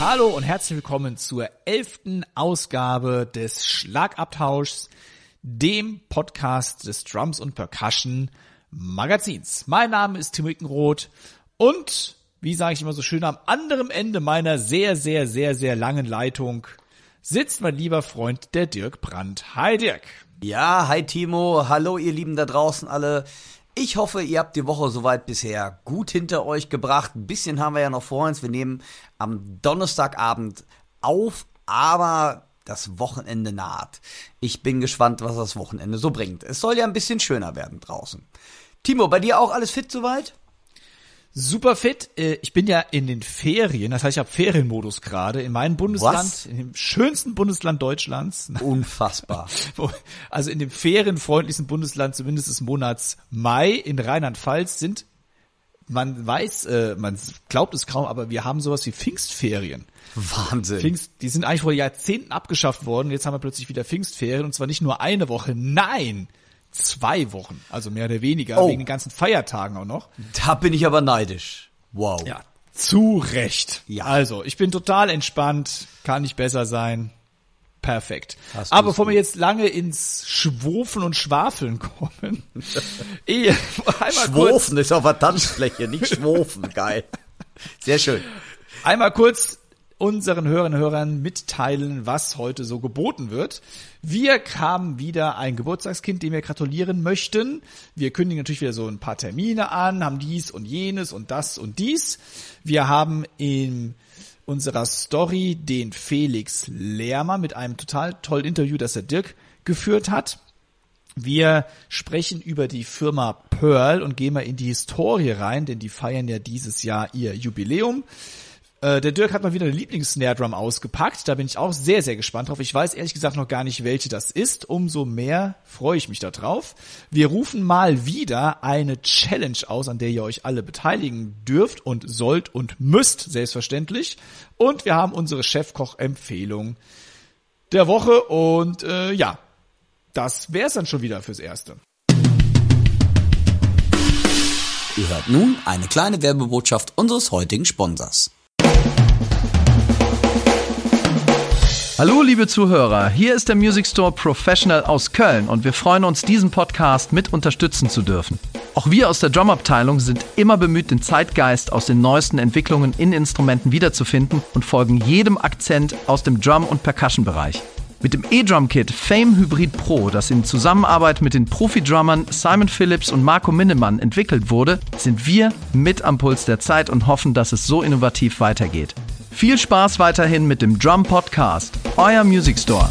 Hallo und herzlich willkommen zur elften Ausgabe des Schlagabtauschs, dem Podcast des Drums und Percussion Magazins. Mein Name ist Tim Wickenroth und, wie sage ich immer so schön, am anderen Ende meiner sehr, sehr, sehr, sehr langen Leitung sitzt mein lieber Freund, der Dirk Brandt. Hi Dirk. Ja, hi Timo, hallo ihr Lieben da draußen alle. Ich hoffe, ihr habt die Woche soweit bisher gut hinter euch gebracht. Ein bisschen haben wir ja noch vor uns. Wir nehmen am Donnerstagabend auf, aber das Wochenende naht. Ich bin gespannt, was das Wochenende so bringt. Es soll ja ein bisschen schöner werden draußen. Timo, bei dir auch alles fit soweit? Super fit. Äh, Ich bin ja in den Ferien, das heißt, ich habe Ferienmodus gerade in meinem Bundesland, Was? in dem schönsten Bundesland Deutschlands. Unfassbar. Also in dem ferienfreundlichsten Bundesland, zumindest des Monats Mai in Rheinland-Pfalz sind, man weiß, äh, man glaubt es kaum, aber wir haben sowas wie Pfingstferien. Wahnsinn. Pfingst, die sind eigentlich vor Jahrzehnten abgeschafft worden. Jetzt haben wir plötzlich wieder Pfingstferien und zwar nicht nur eine Woche, nein, zwei Wochen. Also mehr oder weniger, Oh. wegen den ganzen Feiertagen auch noch. Da bin ich aber neidisch. Wow. Ja, zu Recht. Ja. Also, ich bin total entspannt, kann nicht besser sein. Perfekt. Hast Aber bevor wir gut. jetzt lange ins Schwofen und Schwafeln kommen, eh, Schwofen ist auf der Tanzfläche, nicht Schwofen. Geil. Sehr schön. einmal kurz unseren Hörerinnen und Hörern mitteilen, was heute so geboten wird. Wir haben wieder ein Geburtstagskind, dem wir gratulieren möchten. Wir kündigen natürlich wieder so ein paar Termine an, haben dies und jenes und das und dies. Wir haben in unserer Story den Felix Lermer mit einem total tollen Interview, das der Dirk geführt hat. Wir sprechen über die Firma Pearl und gehen mal in die Historie rein, denn die feiern ja dieses Jahr ihr Jubiläum. Äh, der Dirk hat mal wieder eine Lieblings-Snare-Drum ausgepackt. Da bin ich auch sehr, sehr gespannt drauf. Ich weiß ehrlich gesagt noch gar nicht, welche das ist. Umso mehr freue ich mich da drauf. Wir rufen mal wieder eine Challenge aus, an der ihr euch alle beteiligen dürft und sollt und müsst, selbstverständlich. Und wir haben unsere Chefkoch-Empfehlung der Woche. Und äh, ja, das wär's dann schon wieder fürs Erste. Ihr hört nun eine kleine Werbebotschaft unseres heutigen Sponsors. Hallo liebe Zuhörer, hier ist der Music Store Professional aus Köln und wir freuen uns, diesen Podcast mit unterstützen zu dürfen. Auch wir aus der Drumabteilung sind immer bemüht, den Zeitgeist aus den neuesten Entwicklungen in Instrumenten wiederzufinden und folgen jedem Akzent aus dem Drum- und Percussion-Bereich. Mit dem E-Drum-Kit Fame Hybrid Pro, das in Zusammenarbeit mit den Profi-Drummern Simon Phillips und Marco Minnemann entwickelt wurde, sind wir mit am Puls der Zeit und hoffen, dass es so innovativ weitergeht. Viel Spaß weiterhin mit dem Drum Podcast, euer Music Store.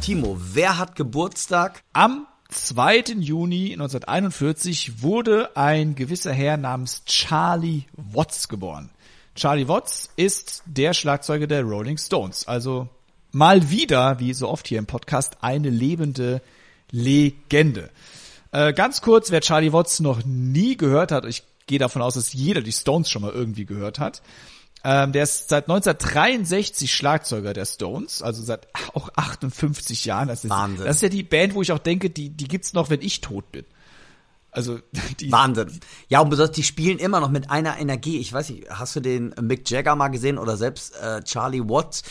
Timo, wer hat Geburtstag? Am 2. Juni 1941 wurde ein gewisser Herr namens Charlie Watts geboren. Charlie Watts ist der Schlagzeuger der Rolling Stones. Also mal wieder, wie so oft hier im Podcast, eine lebende Legende. Äh, ganz kurz, wer Charlie Watts noch nie gehört hat, ich gehe davon aus, dass jeder die Stones schon mal irgendwie gehört hat. Ähm, der ist seit 1963 Schlagzeuger der Stones, also seit auch 58 Jahren. Das ist, Wahnsinn. Das ist ja die Band, wo ich auch denke, die, die gibt's noch, wenn ich tot bin. Also die, Wahnsinn. Ja, und besonders, die spielen immer noch mit einer Energie. Ich weiß nicht, hast du den Mick Jagger mal gesehen oder selbst äh, Charlie Watts?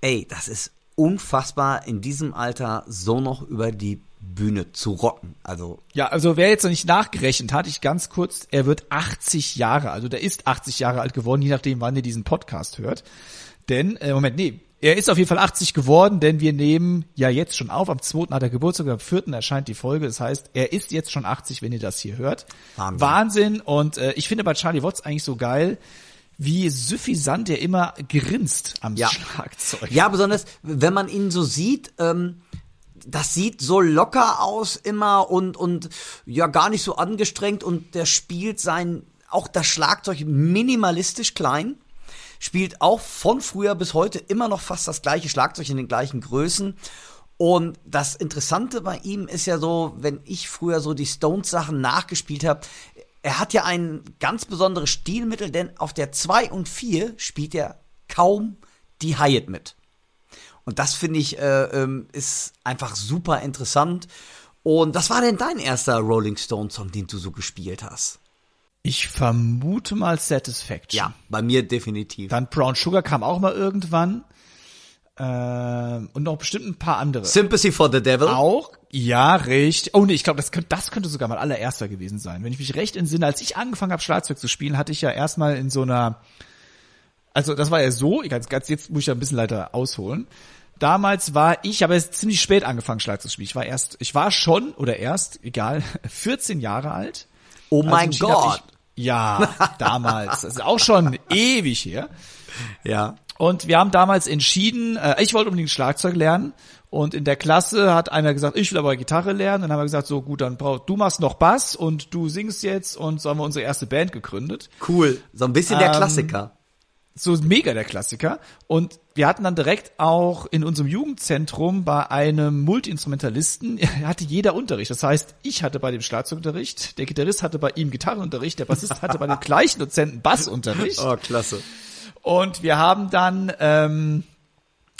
Ey, das ist unfassbar, in diesem Alter so noch über die Bühne zu rocken. Also, Ja, also wer jetzt noch nicht nachgerechnet hat, ich ganz kurz, er wird 80 Jahre, also der ist 80 Jahre alt geworden, je nachdem, wann ihr diesen Podcast hört. Denn, äh, Moment, nee, er ist auf jeden Fall 80 geworden, denn wir nehmen ja jetzt schon auf, am 2. hat er Geburtstag, am 4. erscheint die Folge, das heißt, er ist jetzt schon 80, wenn ihr das hier hört. Wahnsinn. Wahnsinn und äh, ich finde bei Charlie Watts eigentlich so geil, wie suffisant er immer grinst am Ja. Schlagzeug. ja, besonders, wenn man ihn so sieht, ähm, das sieht so locker aus immer und, und ja gar nicht so angestrengt und der spielt sein, auch das Schlagzeug minimalistisch klein. Spielt auch von früher bis heute immer noch fast das gleiche Schlagzeug in den gleichen Größen. Und das Interessante bei ihm ist ja so, wenn ich früher so die Stones-Sachen nachgespielt habe, er hat ja ein ganz besonderes Stilmittel, denn auf der 2 und 4 spielt er kaum die Hyatt mit. Und das finde ich äh, ähm, ist einfach super interessant. Und was war denn dein erster Rolling Stone Song, den du so gespielt hast? Ich vermute mal Satisfaction. Ja, bei mir definitiv. Dann Brown Sugar kam auch mal irgendwann. Ähm, und noch bestimmt ein paar andere. Sympathy for the Devil. Auch? Ja, richtig. Oh nee, ich glaube, das könnte, das könnte sogar mein allererster gewesen sein. Wenn ich mich recht entsinne, als ich angefangen habe, Schlagzeug zu spielen, hatte ich ja erstmal in so einer, also das war ja so, ganz, ganz, jetzt muss ich ja ein bisschen leider ausholen. Damals war ich, aber jetzt ziemlich spät angefangen, Schlagzeug zu spielen. Ich war erst, ich war schon, oder erst, egal, 14 Jahre alt. Oh mein Also hab Gott. Ich, ja, damals. Das ist auch schon ewig her. Ja. Und wir haben damals entschieden, äh, ich wollte unbedingt Schlagzeug lernen. Und in der Klasse hat einer gesagt, ich will aber Gitarre lernen. Dann haben wir gesagt, so gut, dann brauch, du machst noch Bass und du singst jetzt. Und so haben wir unsere erste Band gegründet. Cool. So ein bisschen der Ähm, Klassiker. So mega der Klassiker. Und wir hatten dann direkt auch in unserem Jugendzentrum bei einem Multiinstrumentalisten, hatte jeder Unterricht. Das heißt, ich hatte bei dem Schlagzeugunterricht, der Gitarrist hatte bei ihm Gitarrenunterricht, der Bassist hatte bei dem gleichen Dozenten Bassunterricht. Oh, klasse. Und wir haben dann ähm,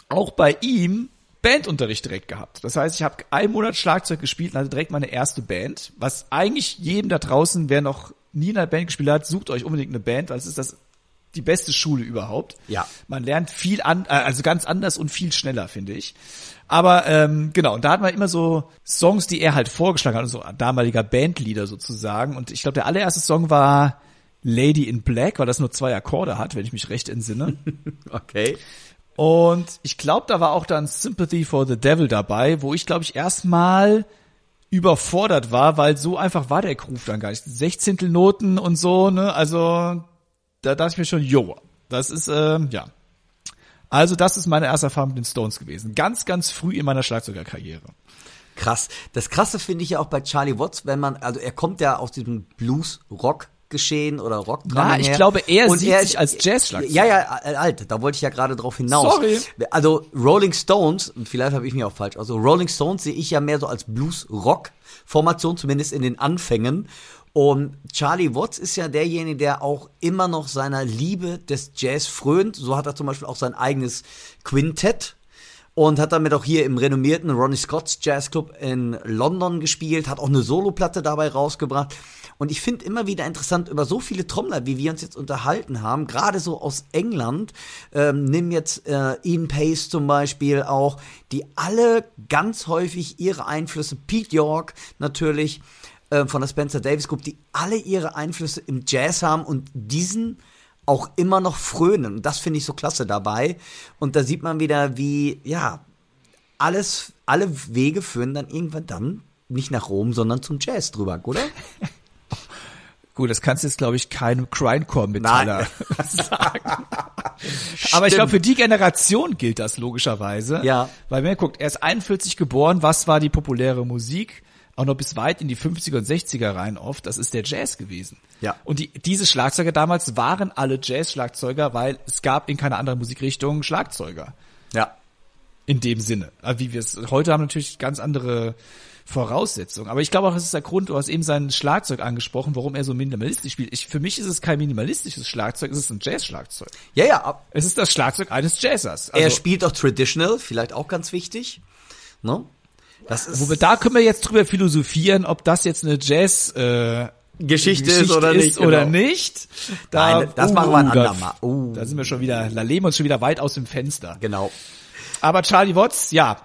auch bei ihm Bandunterricht direkt gehabt. Das heißt, ich habe einen Monat Schlagzeug gespielt und hatte direkt meine erste Band, was eigentlich jedem da draußen, wer noch nie in einer Band gespielt hat, sucht euch unbedingt eine Band, weil es ist das die beste Schule überhaupt. Ja. Man lernt viel an, äh, also ganz anders und viel schneller, finde ich. Aber ähm, genau, und da hat man immer so Songs, die er halt vorgeschlagen hat, so damaliger Bandleader sozusagen. Und ich glaube, der allererste Song war Lady in Black, weil das nur zwei Akkorde hat, wenn ich mich recht entsinne. Okay. Und ich glaube, da war auch dann Sympathy for the Devil dabei, wo ich, glaube ich, erstmal überfordert war, weil so einfach war der Groove dann gar nicht. Sechzehntel Noten und so, ne? Also da dachte ich mir schon, jo, das ist, ähm, ja. Also das ist meine erste Erfahrung mit den Stones gewesen. Ganz, ganz früh in meiner Schlagzeugerkarriere. Krass. Das Krasse finde ich ja auch bei Charlie Watts, wenn man, also er kommt ja aus diesem Blues-Rock geschehen oder rock Na, ich glaube, er sieht sich als Jazzschlagzeuger. Ja, ja, äh, alt, da wollte ich ja gerade drauf hinaus. Sorry. Also Rolling Stones, vielleicht habe ich mich auch falsch, also Rolling Stones sehe ich ja mehr so als Blues-Rock-Formation, zumindest in den Anfängen. Und Charlie Watts ist ja derjenige, der auch immer noch seiner Liebe des Jazz frönt. So hat er zum Beispiel auch sein eigenes Quintett und hat damit auch hier im renommierten Ronnie Scott's Jazz Club in London gespielt, hat auch eine Soloplatte dabei rausgebracht. Und ich finde immer wieder interessant, über so viele Trommler, wie wir uns jetzt unterhalten haben, gerade so aus England, ähm, nimm jetzt äh, Ian Pace zum Beispiel auch, die alle ganz häufig ihre Einflüsse, Pete York natürlich, äh, von der Spencer Davis Group, die alle ihre Einflüsse im Jazz haben und diesen auch immer noch frönen. Und das finde ich so klasse dabei. Und da sieht man wieder, wie, ja, alles, alle Wege führen dann irgendwann dann nicht nach Rom, sondern zum Jazz drüber, oder? Gut, das kannst du jetzt, glaube ich, keinem Grindcore-Metaller sagen. Aber ich glaube, für die Generation gilt das logischerweise. Ja. Weil wenn ihr guckt, er ist 41 geboren, was war die populäre Musik? Auch noch bis weit in die 50er und 60er rein oft, das ist der Jazz gewesen. Ja. Und die, diese Schlagzeuger damals waren alle Jazz-Schlagzeuger, weil es gab in keiner anderen Musikrichtung Schlagzeuger. Ja. In dem Sinne. Aber Wie wir es heute haben natürlich ganz andere Voraussetzungen. Aber ich glaube auch, das ist der Grund, du hast eben sein Schlagzeug angesprochen, warum er so minimalistisch spielt. Ich, für mich ist es kein minimalistisches Schlagzeug, es ist ein Jazz-Schlagzeug. Ja, ja, Es ist das Schlagzeug eines Jazzers. er Also, spielt auch Traditional, vielleicht auch ganz wichtig. Ne? Das ist wo wir, da können wir jetzt drüber philosophieren, ob das jetzt eine Jazz äh, Geschichte, ist oder nicht. oder genau. nicht. Da, Nein, das machen wir ein da, andermal. Uh. Da sind wir schon wieder, da lehnen wir uns schon wieder weit aus dem Fenster. Genau. Aber Charlie Watts, ja,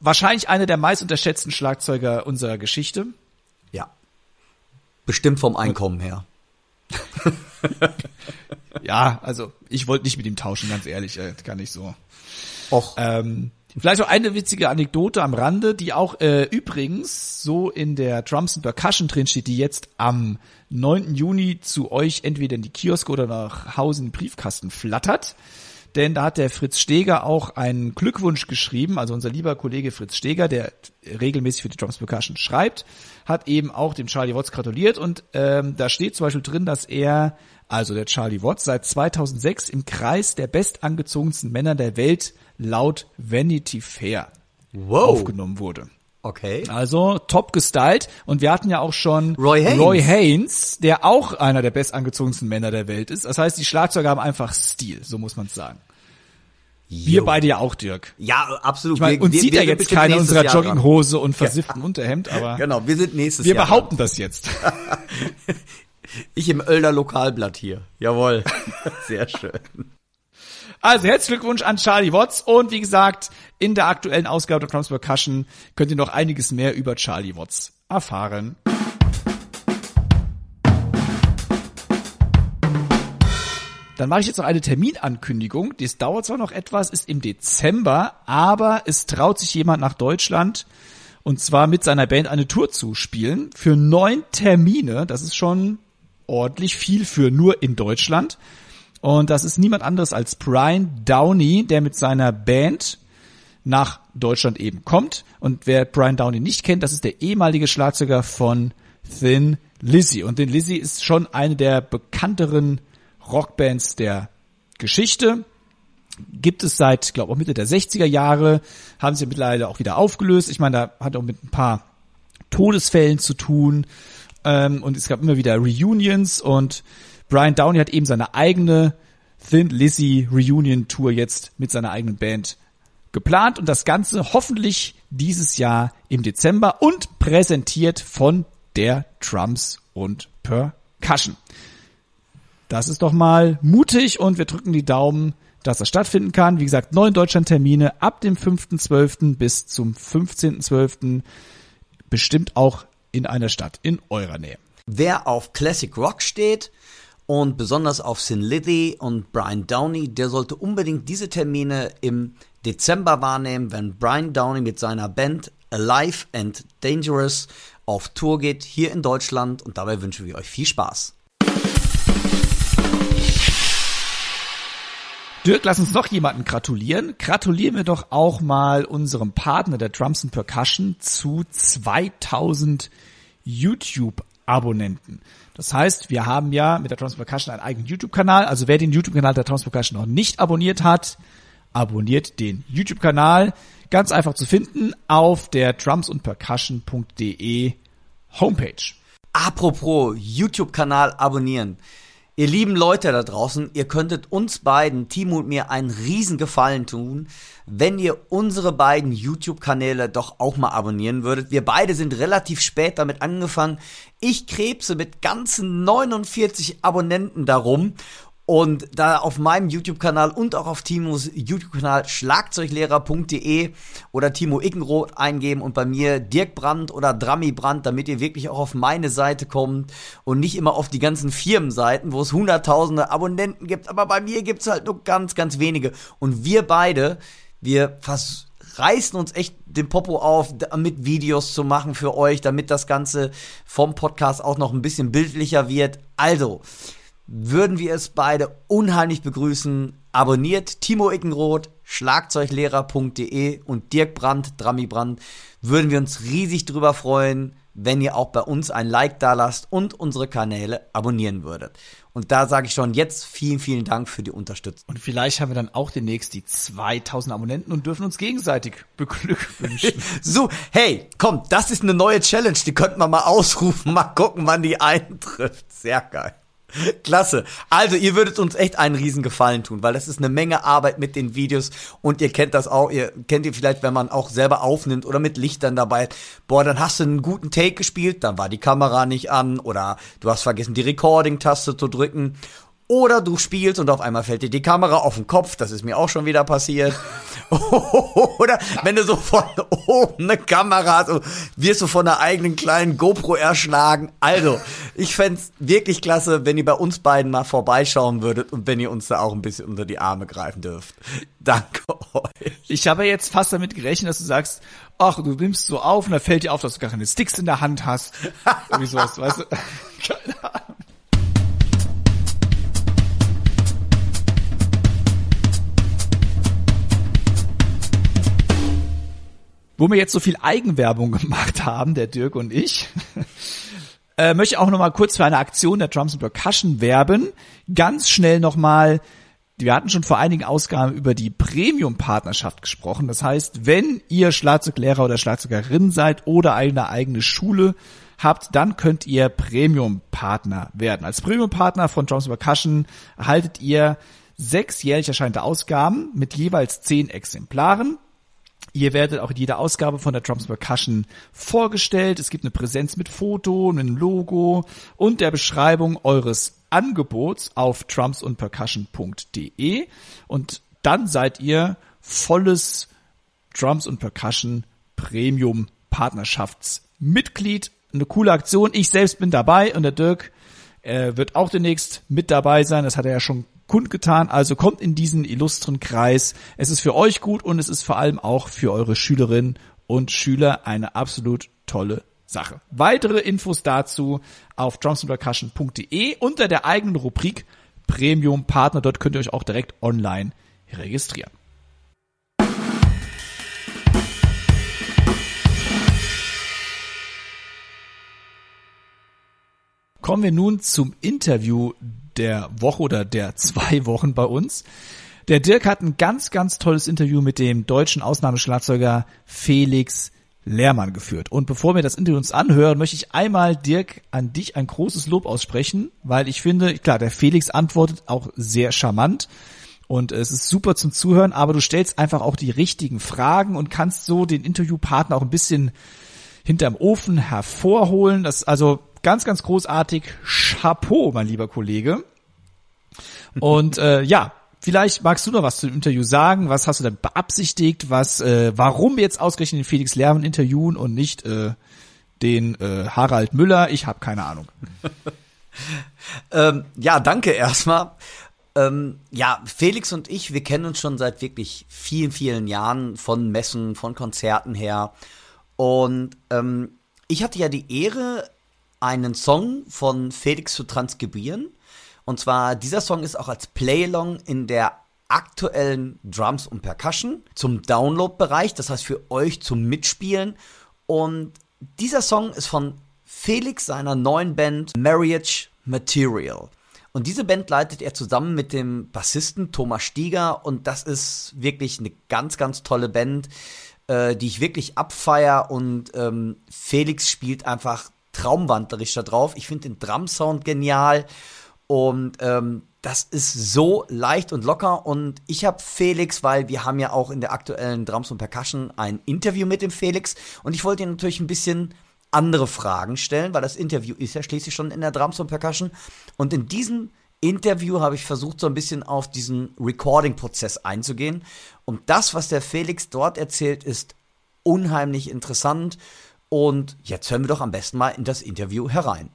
wahrscheinlich einer der meist unterschätzten Schlagzeuger unserer Geschichte. Ja. Bestimmt vom Einkommen her. Ja, also ich wollte nicht mit ihm tauschen, ganz ehrlich, äh, kann ich so. Och. Ähm, vielleicht auch eine witzige Anekdote am Rande, die auch äh, übrigens so in der Drums and Percussion drin steht, die jetzt am 9. Juni zu euch entweder in die Kioske oder nach Hause in den Briefkasten flattert. denn da hat der Fritz Steger auch einen Glückwunsch geschrieben, also unser lieber Kollege Fritz Steger, der regelmäßig für die Drums Percussion schreibt, hat eben auch dem Charlie Watts gratuliert und ähm, da steht zum Beispiel drin, dass er, also der Charlie Watts, seit 2006 im Kreis der bestangezogensten Männer der Welt laut Vanity Fair Wow. aufgenommen wurde. Okay. Also top gestylt und wir hatten ja auch schon Roy Haynes. Roy Haynes, der auch einer der bestangezogensten Männer der Welt ist. Das heißt, die Schlagzeuger haben einfach Stil, so muss man sagen. Wir Jo. beide ja auch, Dirk. Ja, absolut. Ich meine, Wir- uns wir- sieht wir ja jetzt keiner nächstes unserer Jahr dran. Jogginghose und versifften Unterhemd, aber Genau, wir sind nächstes wir Jahr. behaupten das jetzt. Ich im Oelder Lokalblatt hier. Jawohl. Sehr schön. Also herzlichen Glückwunsch an Charlie Watts und wie gesagt, in der aktuellen Ausgabe der Drums Percussion könnt ihr noch einiges mehr über Charlie Watts erfahren. Dann mache ich jetzt noch eine Terminankündigung. Das dauert zwar noch etwas, ist im Dezember, aber es traut sich jemand nach Deutschland und zwar mit seiner Band eine Tour zu spielen für neun Termine. Das ist schon ordentlich viel für nur in Deutschland. Und das ist niemand anderes als Brian Downey, der mit seiner Band nach Deutschland eben kommt. Und wer Brian Downey nicht kennt, das ist der ehemalige Schlagzeuger von Thin Lizzy. Und Thin Lizzy ist schon eine der bekannteren Rockbands der Geschichte. Gibt es seit, glaube auch Mitte der 60er Jahre, haben sie mittlerweile auch wieder aufgelöst. Ich meine, da hat auch mit ein paar Todesfällen zu tun. Ähm, und es gab immer wieder Reunions und Brian Downey hat eben seine eigene Thin Lizzy Reunion Tour jetzt mit seiner eigenen Band geplant und das Ganze hoffentlich dieses Jahr im Dezember und präsentiert von der Drums und Percussion. Das ist doch mal mutig und wir drücken die Daumen, dass das stattfinden kann. Wie gesagt, neun Deutschland-Termine ab dem 5.12. bis zum 15.12. Bestimmt auch in einer Stadt in eurer Nähe. Wer auf Classic Rock steht und besonders auf Sin Lizzy und Brian Downey, der sollte unbedingt diese Termine im Dezember wahrnehmen, wenn Brian Downey mit seiner Band Alive and Dangerous auf Tour geht hier in Deutschland und dabei wünschen wir euch viel Spaß. Dirk, lass uns noch jemanden gratulieren. Gratulieren wir doch auch mal unserem Partner der Drums and Percussion zu 2000 YouTube-Abonnenten. Das heißt, wir haben ja mit der Drums Percussion einen eigenen YouTube-Kanal. Also wer den YouTube-Kanal der Drums Percussion noch nicht abonniert hat, abonniert den YouTube-Kanal. Ganz einfach zu finden auf der drumsundpercussion.de Homepage. Apropos YouTube-Kanal abonnieren. Ihr lieben Leute da draußen, ihr könntet uns beiden, Timo und mir, einen riesen Gefallen tun, wenn ihr unsere beiden YouTube-Kanäle doch auch mal abonnieren würdet. Wir beide sind relativ spät damit angefangen. Ich krebse mit ganzen 49 Abonnenten darum. Und da auf meinem YouTube-Kanal und auch auf Timos YouTube-Kanal schlagzeuglehrer.de oder Timo Ickenroth eingeben und bei mir Dirk Brandt oder Drammi Brandt, damit ihr wirklich auch auf meine Seite kommt und nicht immer auf die ganzen Firmenseiten, wo es hunderttausende Abonnenten gibt. Aber bei mir gibt's halt nur ganz, ganz wenige. Und wir beide, wir vers reißen uns echt den Popo auf, damit Videos zu machen für euch, damit das Ganze vom Podcast auch noch ein bisschen bildlicher wird. Also, würden wir es beide unheimlich begrüßen. Abonniert Timo Ickenroth, Schlagzeuglehrer.de und Dirk Brandt, Drammi Brandt. Würden wir uns riesig drüber freuen, wenn ihr auch bei uns ein Like da lasst und unsere Kanäle abonnieren würdet. Und da sage ich schon jetzt vielen, vielen Dank für die Unterstützung. Und vielleicht haben wir dann auch demnächst die 2000 Abonnenten und dürfen uns gegenseitig beglückwünschen. So, hey, komm, das ist eine neue Challenge, die könnten wir mal ausrufen, mal gucken, wann die eintrifft. Sehr geil. Klasse. Also, ihr würdet uns echt einen riesen Gefallen tun, weil das ist eine Menge Arbeit mit den Videos und ihr kennt das auch, ihr kennt ihr vielleicht, wenn man auch selber aufnimmt oder mit Lichtern dabei. Boah, dann hast du einen guten Take gespielt, dann war die Kamera nicht an oder du hast vergessen, die Recording-Taste zu drücken. Oder du spielst und auf einmal fällt dir die Kamera auf den Kopf, das ist mir auch schon wieder passiert. Oder wenn du so von oben eine Kamera hast wirst du von einer eigenen kleinen GoPro erschlagen. Also, ich fänd's wirklich klasse, wenn ihr bei uns beiden mal vorbeischauen würdet und wenn ihr uns da auch ein bisschen unter die Arme greifen dürft. Danke euch. Ich habe jetzt fast damit gerechnet, dass du sagst, ach, du nimmst so auf und da fällt dir auf, dass du gar keine Sticks in der Hand hast. Irgendwie sowas, weißt du? Keine Ahnung. Wo wir jetzt so viel Eigenwerbung gemacht haben, der Dirk und ich, äh, möchte ich auch noch mal kurz für eine Aktion der Drums and Percussion werben. Ganz schnell noch mal wir hatten schon vor einigen Ausgaben über die Premium-Partnerschaft gesprochen. Das heißt, wenn ihr Schlagzeuglehrer oder Schlagzeugerin seid oder eine eigene Schule habt, dann könnt ihr Premium-Partner werden. Als Premium-Partner von Drums Percussion erhaltet ihr sechs jährlich erscheinende Ausgaben mit jeweils zehn Exemplaren. Ihr werdet auch in jeder Ausgabe von der Drums Percussion vorgestellt. Es gibt eine Präsenz mit Foto, einem Logo und der Beschreibung eures Angebots auf drumsundpercussion.de und dann seid ihr volles Drums und Percussion Premium Partnerschaftsmitglied. Eine coole Aktion. Ich selbst bin dabei und der Dirk äh, wird auch demnächst mit dabei sein. Das hat er ja schon kundgetan. Also kommt in diesen illustren Kreis. Es ist für euch gut und es ist vor allem auch für eure Schülerinnen und Schüler eine absolut tolle Sache. Weitere Infos dazu auf drumsandpercussion.de unter der eigenen Rubrik Premium Partner. Dort könnt ihr euch auch direkt online registrieren. Kommen wir nun zum Interview der Woche oder der zwei Wochen bei uns. Der Dirk hat ein ganz, ganz tolles Interview mit dem deutschen Ausnahmeschlagzeuger Felix Lehrmann geführt. Und bevor wir das Interview uns anhören, möchte ich einmal, Dirk, an dich ein großes Lob aussprechen, weil ich finde, klar, der Felix antwortet auch sehr charmant und es ist super zum Zuhören, aber du stellst einfach auch die richtigen Fragen und kannst so den Interviewpartner auch ein bisschen hinterm Ofen hervorholen. Das also ganz, ganz großartig. Chapeau, mein lieber Kollege. Und äh, ja, Vielleicht magst du noch was zu dem Interview sagen. Was hast du denn beabsichtigt? Was, äh, warum jetzt ausgerechnet den Felix Lerman interviewen und nicht äh, den äh, Harald Müller? Ich habe keine Ahnung. ähm, ja, danke erstmal. Ähm, ja, Felix und ich, wir kennen uns schon seit wirklich vielen, vielen Jahren von Messen, von Konzerten her. Und ähm, ich hatte ja die Ehre, einen Song von Felix zu transkribieren. Und zwar, dieser Song ist auch als Playalong in der aktuellen Drums und Percussion zum Download-Bereich, das heißt für euch zum Mitspielen. Und dieser Song ist von Felix seiner neuen Band Marriage Material. Und diese Band leitet er zusammen mit dem Bassisten Thomas Stieger und das ist wirklich eine ganz, ganz tolle Band, äh, die ich wirklich abfeier und ähm, Felix spielt einfach traumwandlerisch da drauf. Ich finde den Drum-Sound genial und ähm, das ist so leicht und locker. Und ich habe Felix, weil wir haben ja auch in der aktuellen Drums und Percussion ein Interview mit dem Felix. Und ich wollte ihn natürlich ein bisschen andere Fragen stellen, weil das Interview ist ja schließlich schon in der Drums und Percussion. Und in diesem Interview habe ich versucht, so ein bisschen auf diesen Recording-Prozess einzugehen. Und das, was der Felix dort erzählt, ist unheimlich interessant. Und jetzt hören wir doch am besten mal in das Interview herein.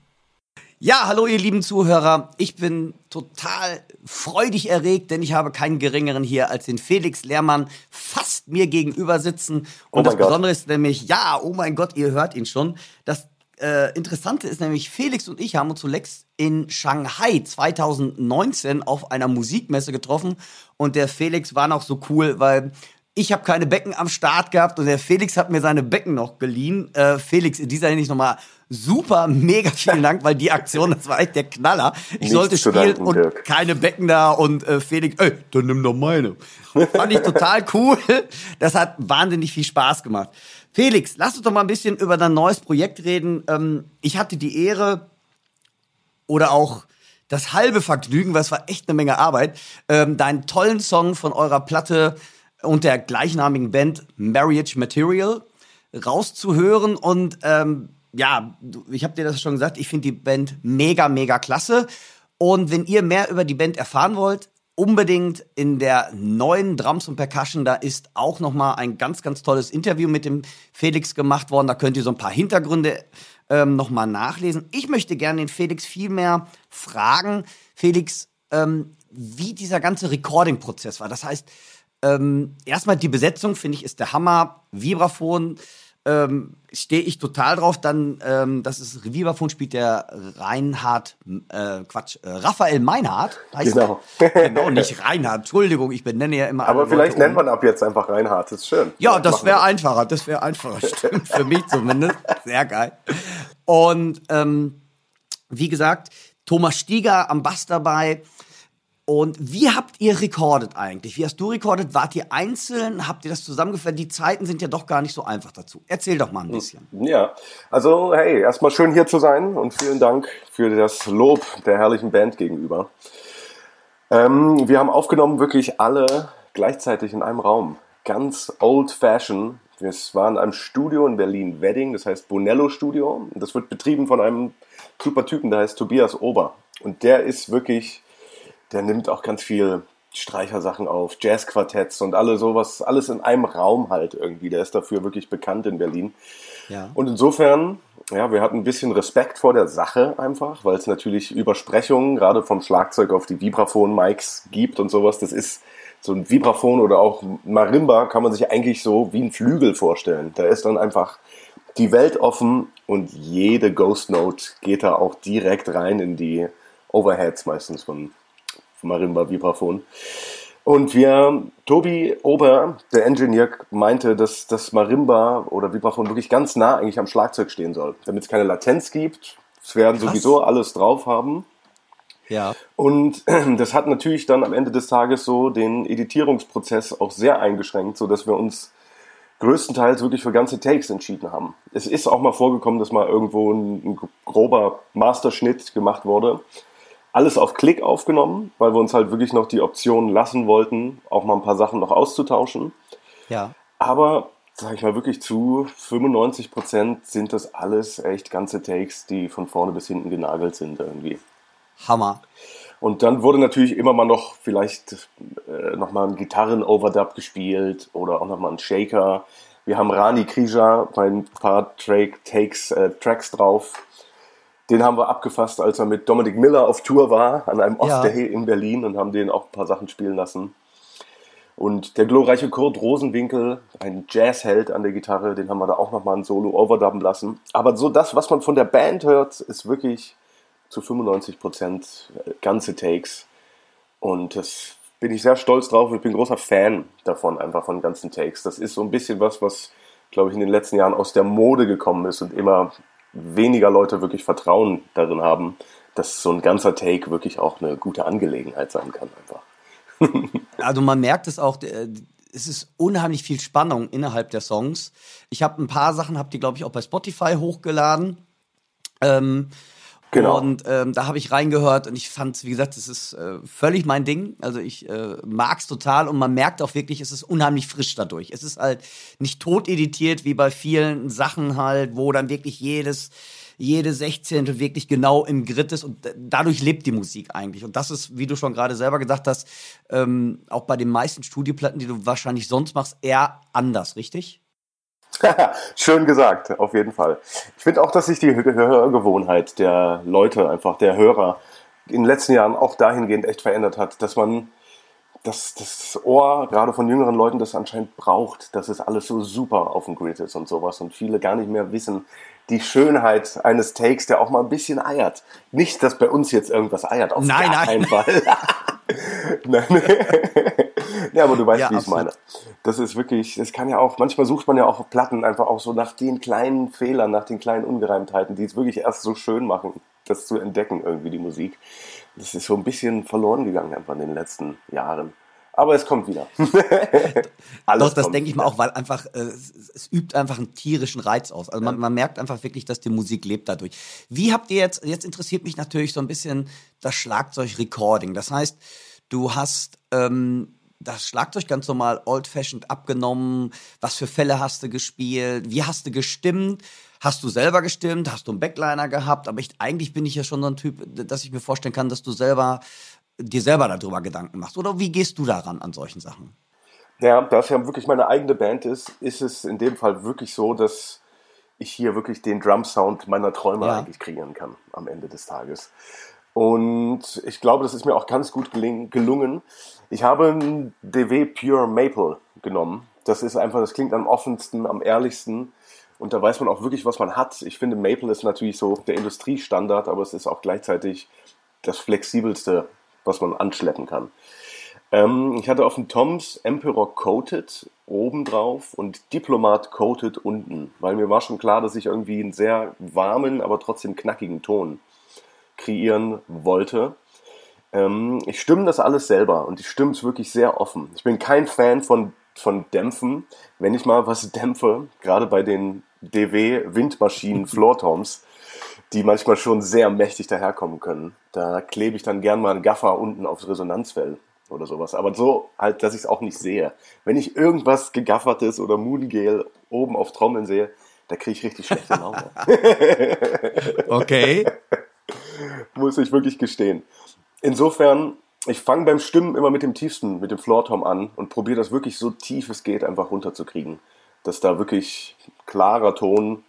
Ja, hallo ihr lieben Zuhörer. Ich bin total freudig erregt, denn ich habe keinen geringeren hier als den Felix Lehrmann fast mir gegenüber sitzen. Und oh das Gott. Besondere ist nämlich, ja, oh mein Gott, ihr hört ihn schon. Das äh, Interessante ist nämlich, Felix und ich haben uns zuletzt in Shanghai 2019 auf einer Musikmesse getroffen. Und der Felix war noch so cool, weil ich habe keine Becken am Start gehabt und der Felix hat mir seine Becken noch geliehen. Äh, Felix, in dieser Hinsicht nochmal super, mega vielen Dank, weil die Aktion, das war echt der Knaller. Ich Nichts sollte spielen und Dirk. keine Becken da und äh, Felix, ey, dann nimm doch meine. Fand ich total cool. Das hat wahnsinnig viel Spaß gemacht. Felix, lass uns doch mal ein bisschen über dein neues Projekt reden. Ähm, ich hatte die Ehre oder auch das halbe Vergnügen, weil es war echt eine Menge Arbeit, ähm, deinen tollen Song von eurer Platte und der gleichnamigen Band Marriage Material rauszuhören und ähm, ja, ich habe dir das schon gesagt, ich finde die Band mega, mega klasse. Und wenn ihr mehr über die Band erfahren wollt, unbedingt in der neuen Drums und Percussion, da ist auch noch mal ein ganz, ganz tolles Interview mit dem Felix gemacht worden. Da könnt ihr so ein paar Hintergründe ähm, noch mal nachlesen. Ich möchte gerne den Felix viel mehr fragen, Felix, ähm, wie dieser ganze Recording-Prozess war. Das heißt, ähm, erstmal die Besetzung, finde ich, ist der Hammer. Vibraphon, ähm, stehe ich total drauf. Dann, ähm, das ist Vibraphon spielt der Reinhard, äh, Quatsch, äh, Raphael Meinhardt. Heißt Genau. Der? Genau, nicht Reinhard. Entschuldigung, ich benenne ja immer Aber vielleicht Leute nennt man ab jetzt einfach Reinhard. Das ist schön. Ja, das wäre einfacher. Das wäre einfacher, stimmt. Für mich zumindest. Sehr geil. Und ähm, wie gesagt, Thomas Stieger am Bass dabei. Und wie habt ihr recordet eigentlich? Wie hast du recordet? Wart ihr einzeln? Habt ihr das zusammengeführt? Die Zeiten sind ja doch gar nicht so einfach dazu. Erzähl doch mal ein bisschen. Ja, also hey, erstmal schön hier zu sein und vielen Dank für das Lob der herrlichen Band gegenüber. Ähm, wir haben aufgenommen wirklich alle gleichzeitig in einem Raum. Ganz old fashioned. Es war in einem Studio in Berlin-Wedding, das heißt Bonello Studio. Das wird betrieben von einem super Typen, der heißt Tobias Ober. Und der ist wirklich, der nimmt auch ganz viel Streichersachen auf, Jazzquartetts und alle sowas, alles in einem Raum halt irgendwie. Der ist dafür wirklich bekannt in Berlin. Ja. Und insofern, ja, wir hatten ein bisschen Respekt vor der Sache einfach, weil es natürlich Übersprechungen gerade vom Schlagzeug auf die Vibraphon-Mics gibt und sowas. Das ist so ein Vibraphon oder auch Marimba kann man sich eigentlich so wie ein Flügel vorstellen. Da ist dann einfach die Welt offen und jede Ghost Note geht da auch direkt rein in die Overheads meistens von, von Marimba Vibraphon. Und wir, Tobi Ober, der Engineer, meinte, dass das Marimba oder Vibraphon wirklich ganz nah eigentlich am Schlagzeug stehen soll, damit es keine Latenz gibt. Es werden Krass. sowieso alles drauf haben. Ja. Und das hat natürlich dann am Ende des Tages so den Editierungsprozess auch sehr eingeschränkt, so dass wir uns größtenteils wirklich für ganze Takes entschieden haben. Es ist auch mal vorgekommen, dass mal irgendwo ein, ein grober Masterschnitt gemacht wurde. Alles auf Klick aufgenommen, weil wir uns halt wirklich noch die Option lassen wollten, auch mal ein paar Sachen noch auszutauschen. Ja. Aber, sag ich mal, wirklich zu 95 Prozent sind das alles echt ganze Takes, die von vorne bis hinten genagelt sind irgendwie. Hammer. Und dann wurde natürlich immer mal noch vielleicht äh, nochmal ein Gitarren-Overdub gespielt oder auch nochmal ein Shaker. Wir haben Rani Krija bei ein paar Track, Takes, äh, Tracks drauf. Den haben wir abgefasst, als er mit Dominic Miller auf Tour war, an einem Ja. Off-Day in Berlin und haben den auch ein paar Sachen spielen lassen. Und der glorreiche Kurt Rosenwinkel, ein Jazzheld an der Gitarre, den haben wir da auch nochmal ein Solo overdubben lassen. Aber so das, was man von der Band hört, ist wirklich zu 95 Prozent ganze Takes. Und das bin ich sehr stolz drauf. Ich bin großer Fan davon, einfach von ganzen Takes. Das ist so ein bisschen was, was, glaube ich, in den letzten Jahren aus der Mode gekommen ist und immer weniger Leute wirklich Vertrauen darin haben, dass so ein ganzer Take wirklich auch eine gute Angelegenheit sein kann, einfach. Also man merkt es auch, äh, es ist unheimlich viel Spannung innerhalb der Songs. Ich habe ein paar Sachen, habt ihr glaube ich auch bei Spotify hochgeladen. Ähm, Genau. Und ähm, da habe ich reingehört und ich fand, wie gesagt, das ist äh, völlig mein Ding. Also ich äh, mag's total und man merkt auch wirklich, es ist unheimlich frisch dadurch. Es ist halt nicht tot editiert wie bei vielen Sachen halt, wo dann wirklich jedes jede Sechzehntel wirklich genau im Grid ist und dadurch lebt die Musik eigentlich. Und das ist, wie du schon gerade selber gesagt hast, ähm, auch bei den meisten Studioplatten, die du wahrscheinlich sonst machst, eher anders, richtig? Schön gesagt, auf jeden Fall. Ich finde auch, dass sich die Hör- Hörgewohnheit der Leute, einfach der Hörer, in den letzten Jahren auch dahingehend echt verändert hat, dass man dass das Ohr, gerade von jüngeren Leuten, das anscheinend braucht, dass es alles so super auf dem Grid ist und sowas und viele gar nicht mehr wissen, die Schönheit eines Takes, der auch mal ein bisschen eiert. Nicht, dass bei uns jetzt irgendwas eiert, auf Nein, gar nein. keinen Fall. nein. ja, aber du weißt, Ja, wie ich meine. Das ist wirklich, das kann ja auch, manchmal sucht man ja auch auf Platten einfach auch so nach den kleinen Fehlern, nach den kleinen Ungereimtheiten, die es wirklich erst so schön machen, das zu entdecken, irgendwie die Musik. Das ist so ein bisschen verloren gegangen einfach in den letzten Jahren. Aber es kommt wieder. Doch, das denke ich mir auch, weil einfach, äh, es, es übt einfach einen tierischen Reiz aus. Also man, man merkt einfach wirklich, dass die Musik lebt dadurch. Wie habt ihr jetzt, jetzt interessiert mich natürlich so ein bisschen das Schlagzeug-Recording. Das heißt, du hast ähm, das Schlagzeug ganz normal old-fashioned abgenommen. Was für Fälle hast du gespielt? Wie hast du gestimmt? Hast du selber gestimmt? Hast du einen Backliner gehabt? Aber ich, eigentlich bin ich ja schon so ein Typ, dass ich mir vorstellen kann, dass du selber dir selber darüber Gedanken machst. Oder wie gehst du daran an solchen Sachen? Ja, da es ja wirklich meine eigene Band ist, ist es in dem Fall wirklich so, dass ich hier wirklich den Drum-Sound meiner Träume Ja. eigentlich kreieren kann am Ende des Tages. Und ich glaube, das ist mir auch ganz gut gelungen. Ich habe ein DW Pure Maple genommen. Das ist einfach, das klingt am offensten, am ehrlichsten. Und da weiß man auch wirklich, was man hat. Ich finde, Maple ist natürlich so der Industriestandard, aber es ist auch gleichzeitig das flexibelste, was man anschleppen kann. Ähm, ich hatte auf dem Toms Emperor Coated oben drauf und Diplomat Coated unten, weil mir war schon klar, dass ich irgendwie einen sehr warmen, aber trotzdem knackigen Ton kreieren wollte. Ähm, ich stimme das alles selber und ich stimme es wirklich sehr offen. Ich bin kein Fan von, von Dämpfen. Wenn ich mal was dämpfe, gerade bei den DW-Windmaschinen Floor Toms, die manchmal schon sehr mächtig daherkommen können, da klebe ich dann gern mal einen Gaffer unten aufs Resonanzfell oder sowas. Aber so halt, dass ich es auch nicht sehe. Wenn ich irgendwas gegaffertes oder Moongale oben auf Trommeln sehe, da kriege ich richtig schlechte Laune. okay. Muss ich wirklich gestehen. Insofern, ich fange beim Stimmen immer mit dem tiefsten, mit dem Floor-Tom an und probiere das wirklich so tief es geht einfach runterzukriegen. Dass da wirklich klarer Ton,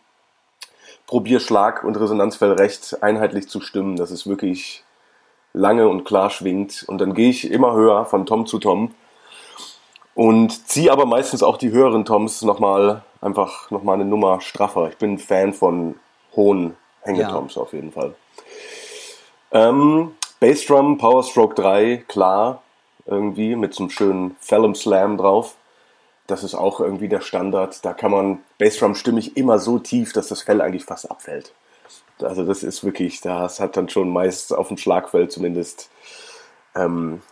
probier Schlag und Resonanzfell recht einheitlich zu stimmen, dass es wirklich lange und klar schwingt. Und dann gehe ich immer höher von Tom zu Tom und ziehe aber meistens auch die höheren Toms nochmal einfach nochmal eine Nummer straffer. Ich bin ein Fan von hohen Hängetoms ja. auf jeden Fall. Ähm, Bassdrum, Powerstroke 3, klar, irgendwie mit so einem schönen Phalum Slam drauf. Das ist auch irgendwie der Standard. Da kann man Bassdrum stimmig immer so tief, dass das Fell eigentlich fast abfällt. Also das ist wirklich, das hat dann schon meist auf dem Schlagfeld zumindest. Ähm,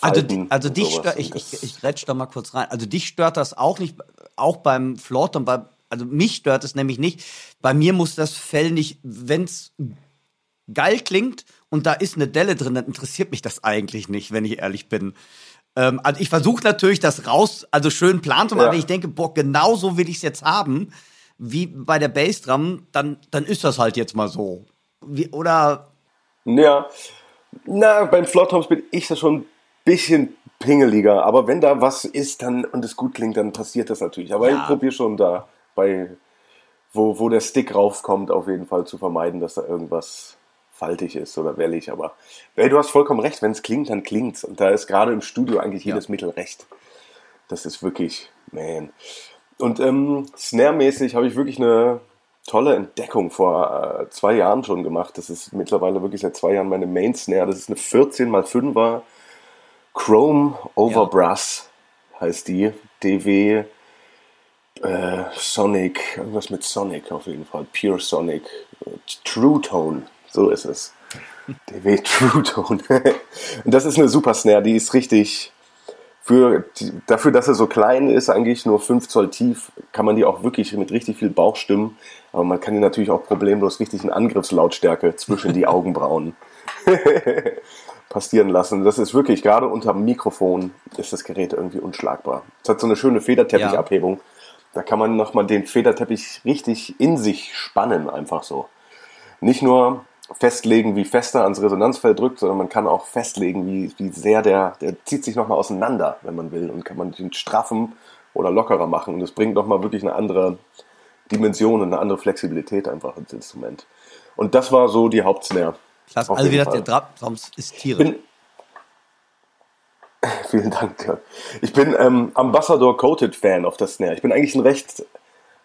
also, also dich stört, ich, ich, ich rätsch da mal kurz rein. Also dich stört das auch nicht, auch beim Floaton, bei, also mich stört es nämlich nicht. Bei mir muss das Fell nicht, wenn es geil klingt und da ist eine Delle drin, dann interessiert mich das eigentlich nicht, wenn ich ehrlich bin. Ähm, also ich versuche natürlich das raus, also schön plan zu machen, ja. wenn ich denke, boah, genau so will ich es jetzt haben wie bei der Bassdrum, dann, dann ist das halt jetzt mal so. Wie, oder? Ja, na, beim Floortoms bin ich da schon ein bisschen pingeliger, aber wenn da was ist dann und es gut klingt, dann passiert das natürlich. Aber ja. ich probiere schon da bei, wo, wo der Stick raufkommt, auf jeden Fall zu vermeiden, dass da irgendwas faltig ist oder wellig. Aber ey, du hast vollkommen recht, wenn es klingt, dann klingt's. Und da ist gerade im Studio eigentlich jedes ja. Mittel recht. Das ist wirklich, man. Und ähm, Snare-mäßig habe ich wirklich eine tolle Entdeckung vor äh, zwei Jahren schon gemacht. Das ist mittlerweile wirklich seit zwei Jahren meine Main Snare. Das ist eine 14 x 5er Chrome over ja. Brass heißt die. DW äh, Sonic, irgendwas mit Sonic auf jeden Fall. Pure Sonic. True Tone, so ist es. DW True Tone. Und das ist eine super Snare, die ist richtig für dafür, dass er so klein ist, eigentlich nur 5 Zoll tief, kann man die auch wirklich mit richtig viel Bauch stimmen. Aber man kann die natürlich auch problemlos richtig in Angriffslautstärke zwischen die Augenbrauen passieren lassen. Das ist wirklich, gerade unter dem Mikrofon ist das Gerät irgendwie unschlagbar. Es hat so eine schöne Federteppichabhebung. Ja. Da kann man nochmal den Federteppich richtig in sich spannen, einfach so. Nicht nur festlegen, wie fest er ans Resonanzfeld drückt, sondern man kann auch festlegen, wie, wie sehr der, der zieht sich nochmal auseinander, wenn man will, und kann man den straffen oder lockerer machen. Und es bringt nochmal wirklich eine andere Dimension und eine andere Flexibilität einfach ins Instrument. Und das war so die Hauptsnare. Klasse, also wie gesagt, der Drums ist tierisch. Vielen Dank, ja. Ich bin ähm, Ambassador Coated Fan auf der Snare. Ich bin eigentlich ein recht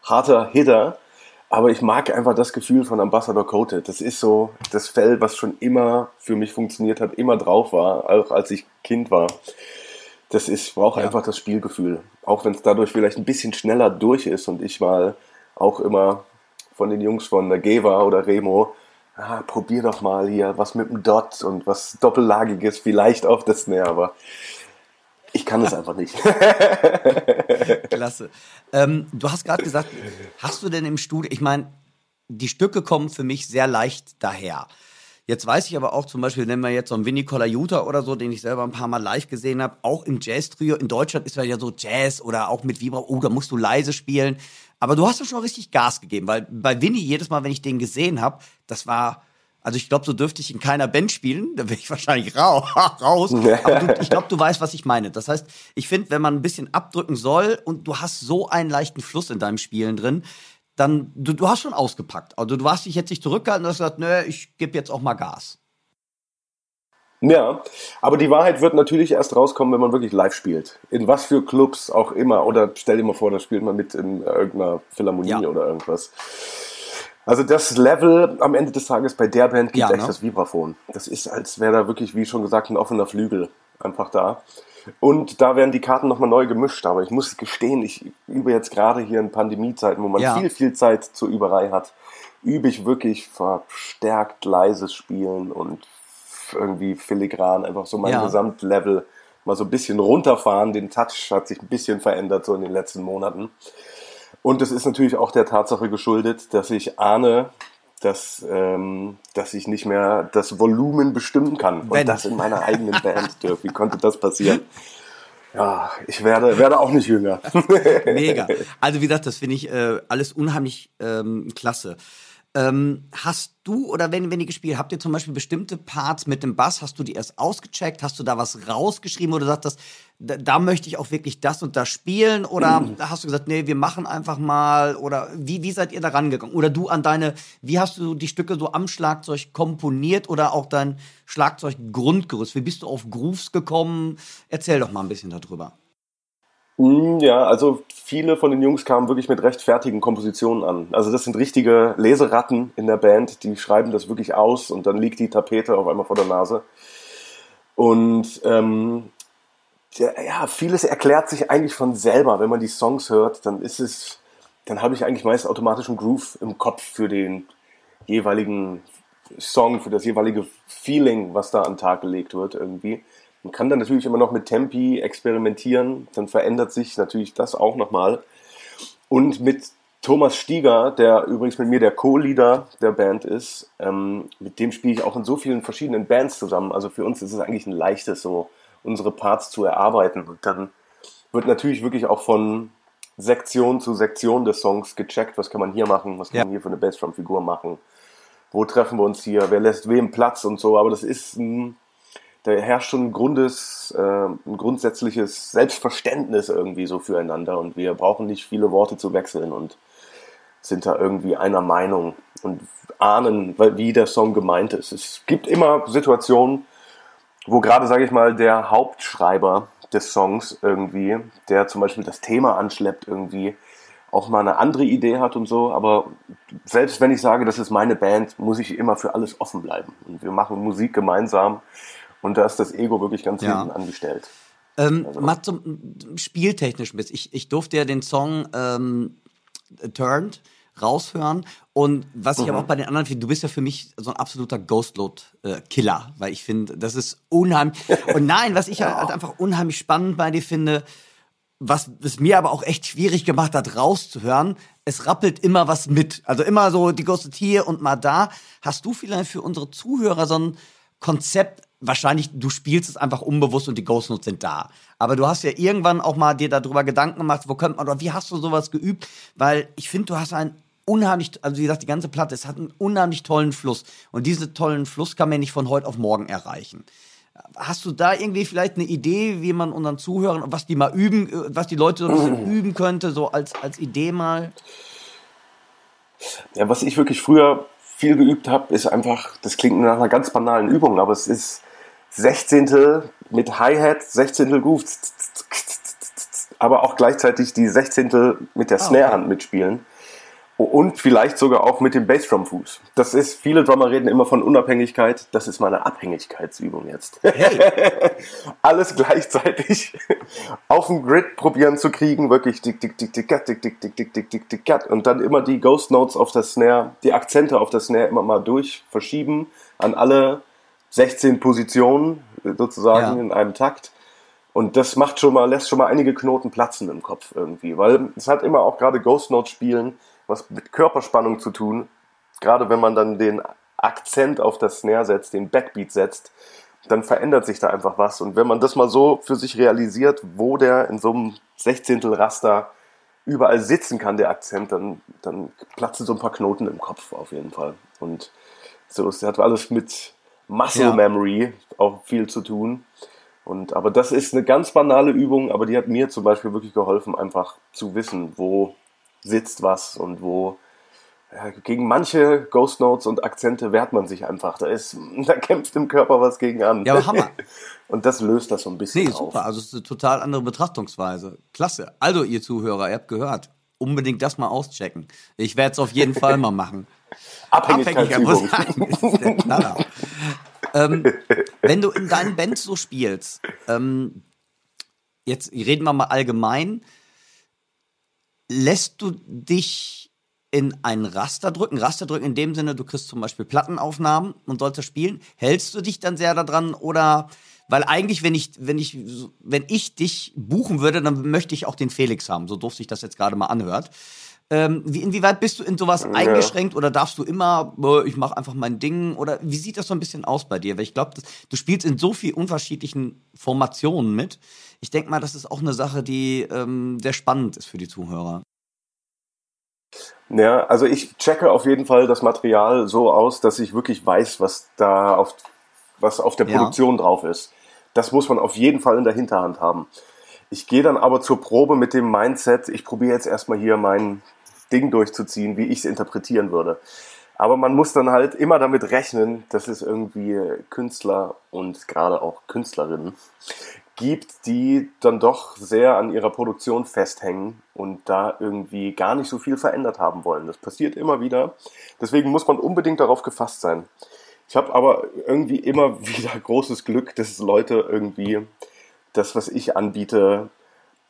harter Hitter, aber ich mag einfach das Gefühl von Ambassador Coated. Das ist so das Fell, was schon immer für mich funktioniert hat, immer drauf war, auch als ich Kind war. Das ist, ich brauche ja. einfach das Spielgefühl. Auch wenn es dadurch vielleicht ein bisschen schneller durch ist und ich mal auch immer von den Jungs von der Geva oder Remo, ah, probier doch mal hier was mit dem Dot und was Doppellagiges, vielleicht auf das Snare, aber ich kann es einfach nicht. Klasse. Ähm, du hast gerade gesagt, hast du denn im Studio, ich meine, die Stücke kommen für mich sehr leicht daher. Jetzt weiß ich aber auch zum Beispiel, nennen wir jetzt so einen Vinny Colaiuta oder so, den ich selber ein paar Mal live gesehen habe, auch im Jazz-Trio. In Deutschland ist ja so Jazz oder auch mit Vibra, oh, da musst du leise spielen. Aber du hast ja schon richtig Gas gegeben, weil bei Vinny jedes Mal, wenn ich den gesehen habe, das war also ich glaube, so dürfte ich in keiner Band spielen, da wäre ich wahrscheinlich raus. Aber du, ich glaube, du weißt, was ich meine. Das heißt, ich finde, wenn man ein bisschen abdrücken soll und du hast so einen leichten Fluss in deinem Spielen drin, dann du, du hast schon ausgepackt. Also du hast dich jetzt nicht zurückgehalten und hast gesagt, nö, ich gebe jetzt auch mal Gas. Ja, aber die Wahrheit wird natürlich erst rauskommen, wenn man wirklich live spielt. In was für Clubs auch immer. Oder stell dir mal vor, da spielt man mit in irgendeiner Philharmonie ja. oder irgendwas. Also das Level am Ende des Tages bei der Band gibt ja, echt ne? das Vibraphon. Das ist, als wäre da wirklich, wie schon gesagt, ein offener Flügel einfach da. Und da werden die Karten nochmal neu gemischt. Aber ich muss gestehen, ich übe jetzt gerade hier in Pandemiezeiten, wo man ja. viel, viel Zeit zur Überei hat, übe ich wirklich verstärkt leises Spielen und irgendwie filigran, einfach so mein ja. Gesamtlevel mal so ein bisschen runterfahren. Den Touch hat sich ein bisschen verändert so in den letzten Monaten. Und es ist natürlich auch der Tatsache geschuldet, dass ich ahne, dass, ähm, dass ich nicht mehr das Volumen bestimmen kann. Und Wenn. das in meiner eigenen Band. Wie konnte das passieren? Ja, ich werde, werde auch nicht jünger. Mega. Also wie gesagt, das finde ich äh, alles unheimlich ähm, klasse. Ähm, hast du oder wenn, wenn ihr gespielt habt ihr zum Beispiel bestimmte Parts mit dem Bass, hast du die erst ausgecheckt, hast du da was rausgeschrieben oder sagst, das, da, da möchte ich auch wirklich das und das spielen oder mhm. hast du gesagt, nee, wir machen einfach mal oder wie, wie seid ihr da rangegangen? Oder du an deine, wie hast du die Stücke so am Schlagzeug komponiert oder auch dein Schlagzeuggrundgerüst? Wie bist du auf Grooves gekommen? Erzähl doch mal ein bisschen darüber. Hm, ja, also viele von den Jungs kamen wirklich mit recht fertigen Kompositionen an. Also das sind richtige Leseratten in der Band, die schreiben das wirklich aus und dann liegt die Tapete auf einmal vor der Nase. Und ähm, ja, vieles erklärt sich eigentlich von selber. Wenn man die Songs hört, dann ist es, dann habe ich eigentlich meist automatisch einen Groove im Kopf für den jeweiligen Song, für das jeweilige Feeling, was da an den Tag gelegt wird irgendwie. Man kann dann natürlich immer noch mit Tempi experimentieren, dann verändert sich natürlich das auch nochmal. Und mit Thomas Stieger, der übrigens mit mir der Co-Leader der Band ist, ähm, mit dem spiele ich auch in so vielen verschiedenen Bands zusammen. Also für uns ist es eigentlich ein leichtes, so unsere Parts zu erarbeiten. Und dann wird natürlich wirklich auch von Sektion zu Sektion des Songs gecheckt, was kann man hier machen, was kann ja. man hier für eine Bassdrum-Figur machen, wo treffen wir uns hier, wer lässt wem Platz und so. Aber das ist ein da herrscht schon ein, Grundes, äh, ein grundsätzliches Selbstverständnis irgendwie so füreinander und wir brauchen nicht viele Worte zu wechseln und sind da irgendwie einer Meinung und ahnen, wie der Song gemeint ist. Es gibt immer Situationen, wo gerade, sage ich mal, der Hauptschreiber des Songs irgendwie, der zum Beispiel das Thema anschleppt irgendwie, auch mal eine andere Idee hat und so, aber selbst wenn ich sage, das ist meine Band, muss ich immer für alles offen bleiben. Und wir machen Musik gemeinsam und da ist das Ego wirklich ganz ja. hinten angestellt. Ähm, also. Mal zum spieltechnisch ein Ich, ich durfte ja den Song ähm, Turned raushören. Und was ich mhm. aber auch bei den anderen finde, du bist ja für mich so ein absoluter Ghostload-Killer, weil ich finde, das ist unheimlich. Und nein, was ich ja. halt einfach unheimlich spannend bei dir finde, was es mir aber auch echt schwierig gemacht hat, rauszuhören, es rappelt immer was mit. Also immer so, die Ghosted hier und mal da. Hast du vielleicht für unsere Zuhörer so ein Konzept, wahrscheinlich, du spielst es einfach unbewusst und die Ghost Notes sind da. Aber du hast ja irgendwann auch mal dir darüber Gedanken gemacht, wo könnte man, oder wie hast du sowas geübt? Weil ich finde, du hast einen unheimlich, also wie gesagt, die ganze Platte, es hat einen unheimlich tollen Fluss. Und diesen tollen Fluss kann man nicht von heute auf morgen erreichen. Hast du da irgendwie vielleicht eine Idee, wie man unseren Zuhörern, was die mal üben, was die Leute so ein bisschen üben könnte, so als, als Idee mal? Ja, was ich wirklich früher viel geübt habe, ist einfach, das klingt nach einer ganz banalen Übung, aber es ist Sechzehntel mit Hi-Hat, Sechzehntel Groove, aber auch gleichzeitig die Sechzehntel mit der ah, Snare-Hand mitspielen. Und vielleicht sogar auch mit dem Bassdrum-Fuß. Das ist, viele Drummer reden immer von Unabhängigkeit. Das ist meine Abhängigkeitsübung jetzt. Hey. Alles gleichzeitig auf dem Grid probieren zu kriegen. Wirklich dick, dick, dick, dick, dick, dick, dick, dick, dick, dick, dick, dick, dick. Und dann immer die Ghost Notes auf der Snare, die Akzente auf der Snare immer mal durch verschieben an alle 16 Positionen sozusagen ja. in einem Takt. Und das macht schon mal, lässt schon mal einige Knoten platzen im Kopf irgendwie, weil es hat immer auch gerade Ghost Note Spielen was mit Körperspannung zu tun. Gerade wenn man dann den Akzent auf das Snare setzt, den Backbeat setzt, dann verändert sich da einfach was. Und wenn man das mal so für sich realisiert, wo der in so einem Sechzehntel Raster überall sitzen kann, der Akzent, dann, dann platzen so ein paar Knoten im Kopf auf jeden Fall. Und so, es hat alles mit Muscle ja. Memory auch viel zu tun. Und, aber das ist eine ganz banale Übung, aber die hat mir zum Beispiel wirklich geholfen, einfach zu wissen, wo sitzt was und wo, gegen manche Ghost Notes und Akzente wehrt man sich einfach. Da ist, da kämpft im Körper was gegen an. Ja, aber Hammer. Und das löst das so ein bisschen Nee, auf. super. Also es ist eine total andere Betrachtungsweise. Klasse. Also, ihr Zuhörer, ihr habt gehört. Unbedingt das mal auschecken. Ich werde es auf jeden Fall mal machen. Abhängigkeit, das ist der Knaller. ähm, wenn du in deinen Bands so spielst, ähm, jetzt reden wir mal allgemein, lässt du dich in ein Raster drücken? Raster drücken in dem Sinne, du kriegst zum Beispiel Plattenaufnahmen und sollst das spielen. Hältst du dich dann sehr daran oder weil eigentlich, wenn ich, wenn ich, wenn ich dich buchen würde, dann möchte ich auch den Felix haben, so doof sich das jetzt gerade mal anhört. Ähm, wie, inwieweit bist du in sowas eingeschränkt oder darfst du immer, ich mache einfach mein Ding oder wie sieht das so ein bisschen aus bei dir? Weil ich glaube, du spielst in so vielen unterschiedlichen Formationen mit. Ich denke mal, das ist auch eine Sache, die ähm, sehr spannend ist für die Zuhörer. Ja, also ich checke auf jeden Fall das Material so aus, dass ich wirklich weiß, was da auf, was auf der Ja. Produktion drauf ist. Das muss man auf jeden Fall in der Hinterhand haben. Ich gehe dann aber zur Probe mit dem Mindset, ich probiere jetzt erstmal hier mein Ding durchzuziehen, wie ich es interpretieren würde. Aber man muss dann halt immer damit rechnen, dass es irgendwie Künstler und gerade auch Künstlerinnen gibt, die dann doch sehr an ihrer Produktion festhängen und da irgendwie gar nicht so viel verändert haben wollen. Das passiert immer wieder. Deswegen muss man unbedingt darauf gefasst sein. Ich habe aber irgendwie immer wieder großes Glück, dass Leute irgendwie das, was ich anbiete,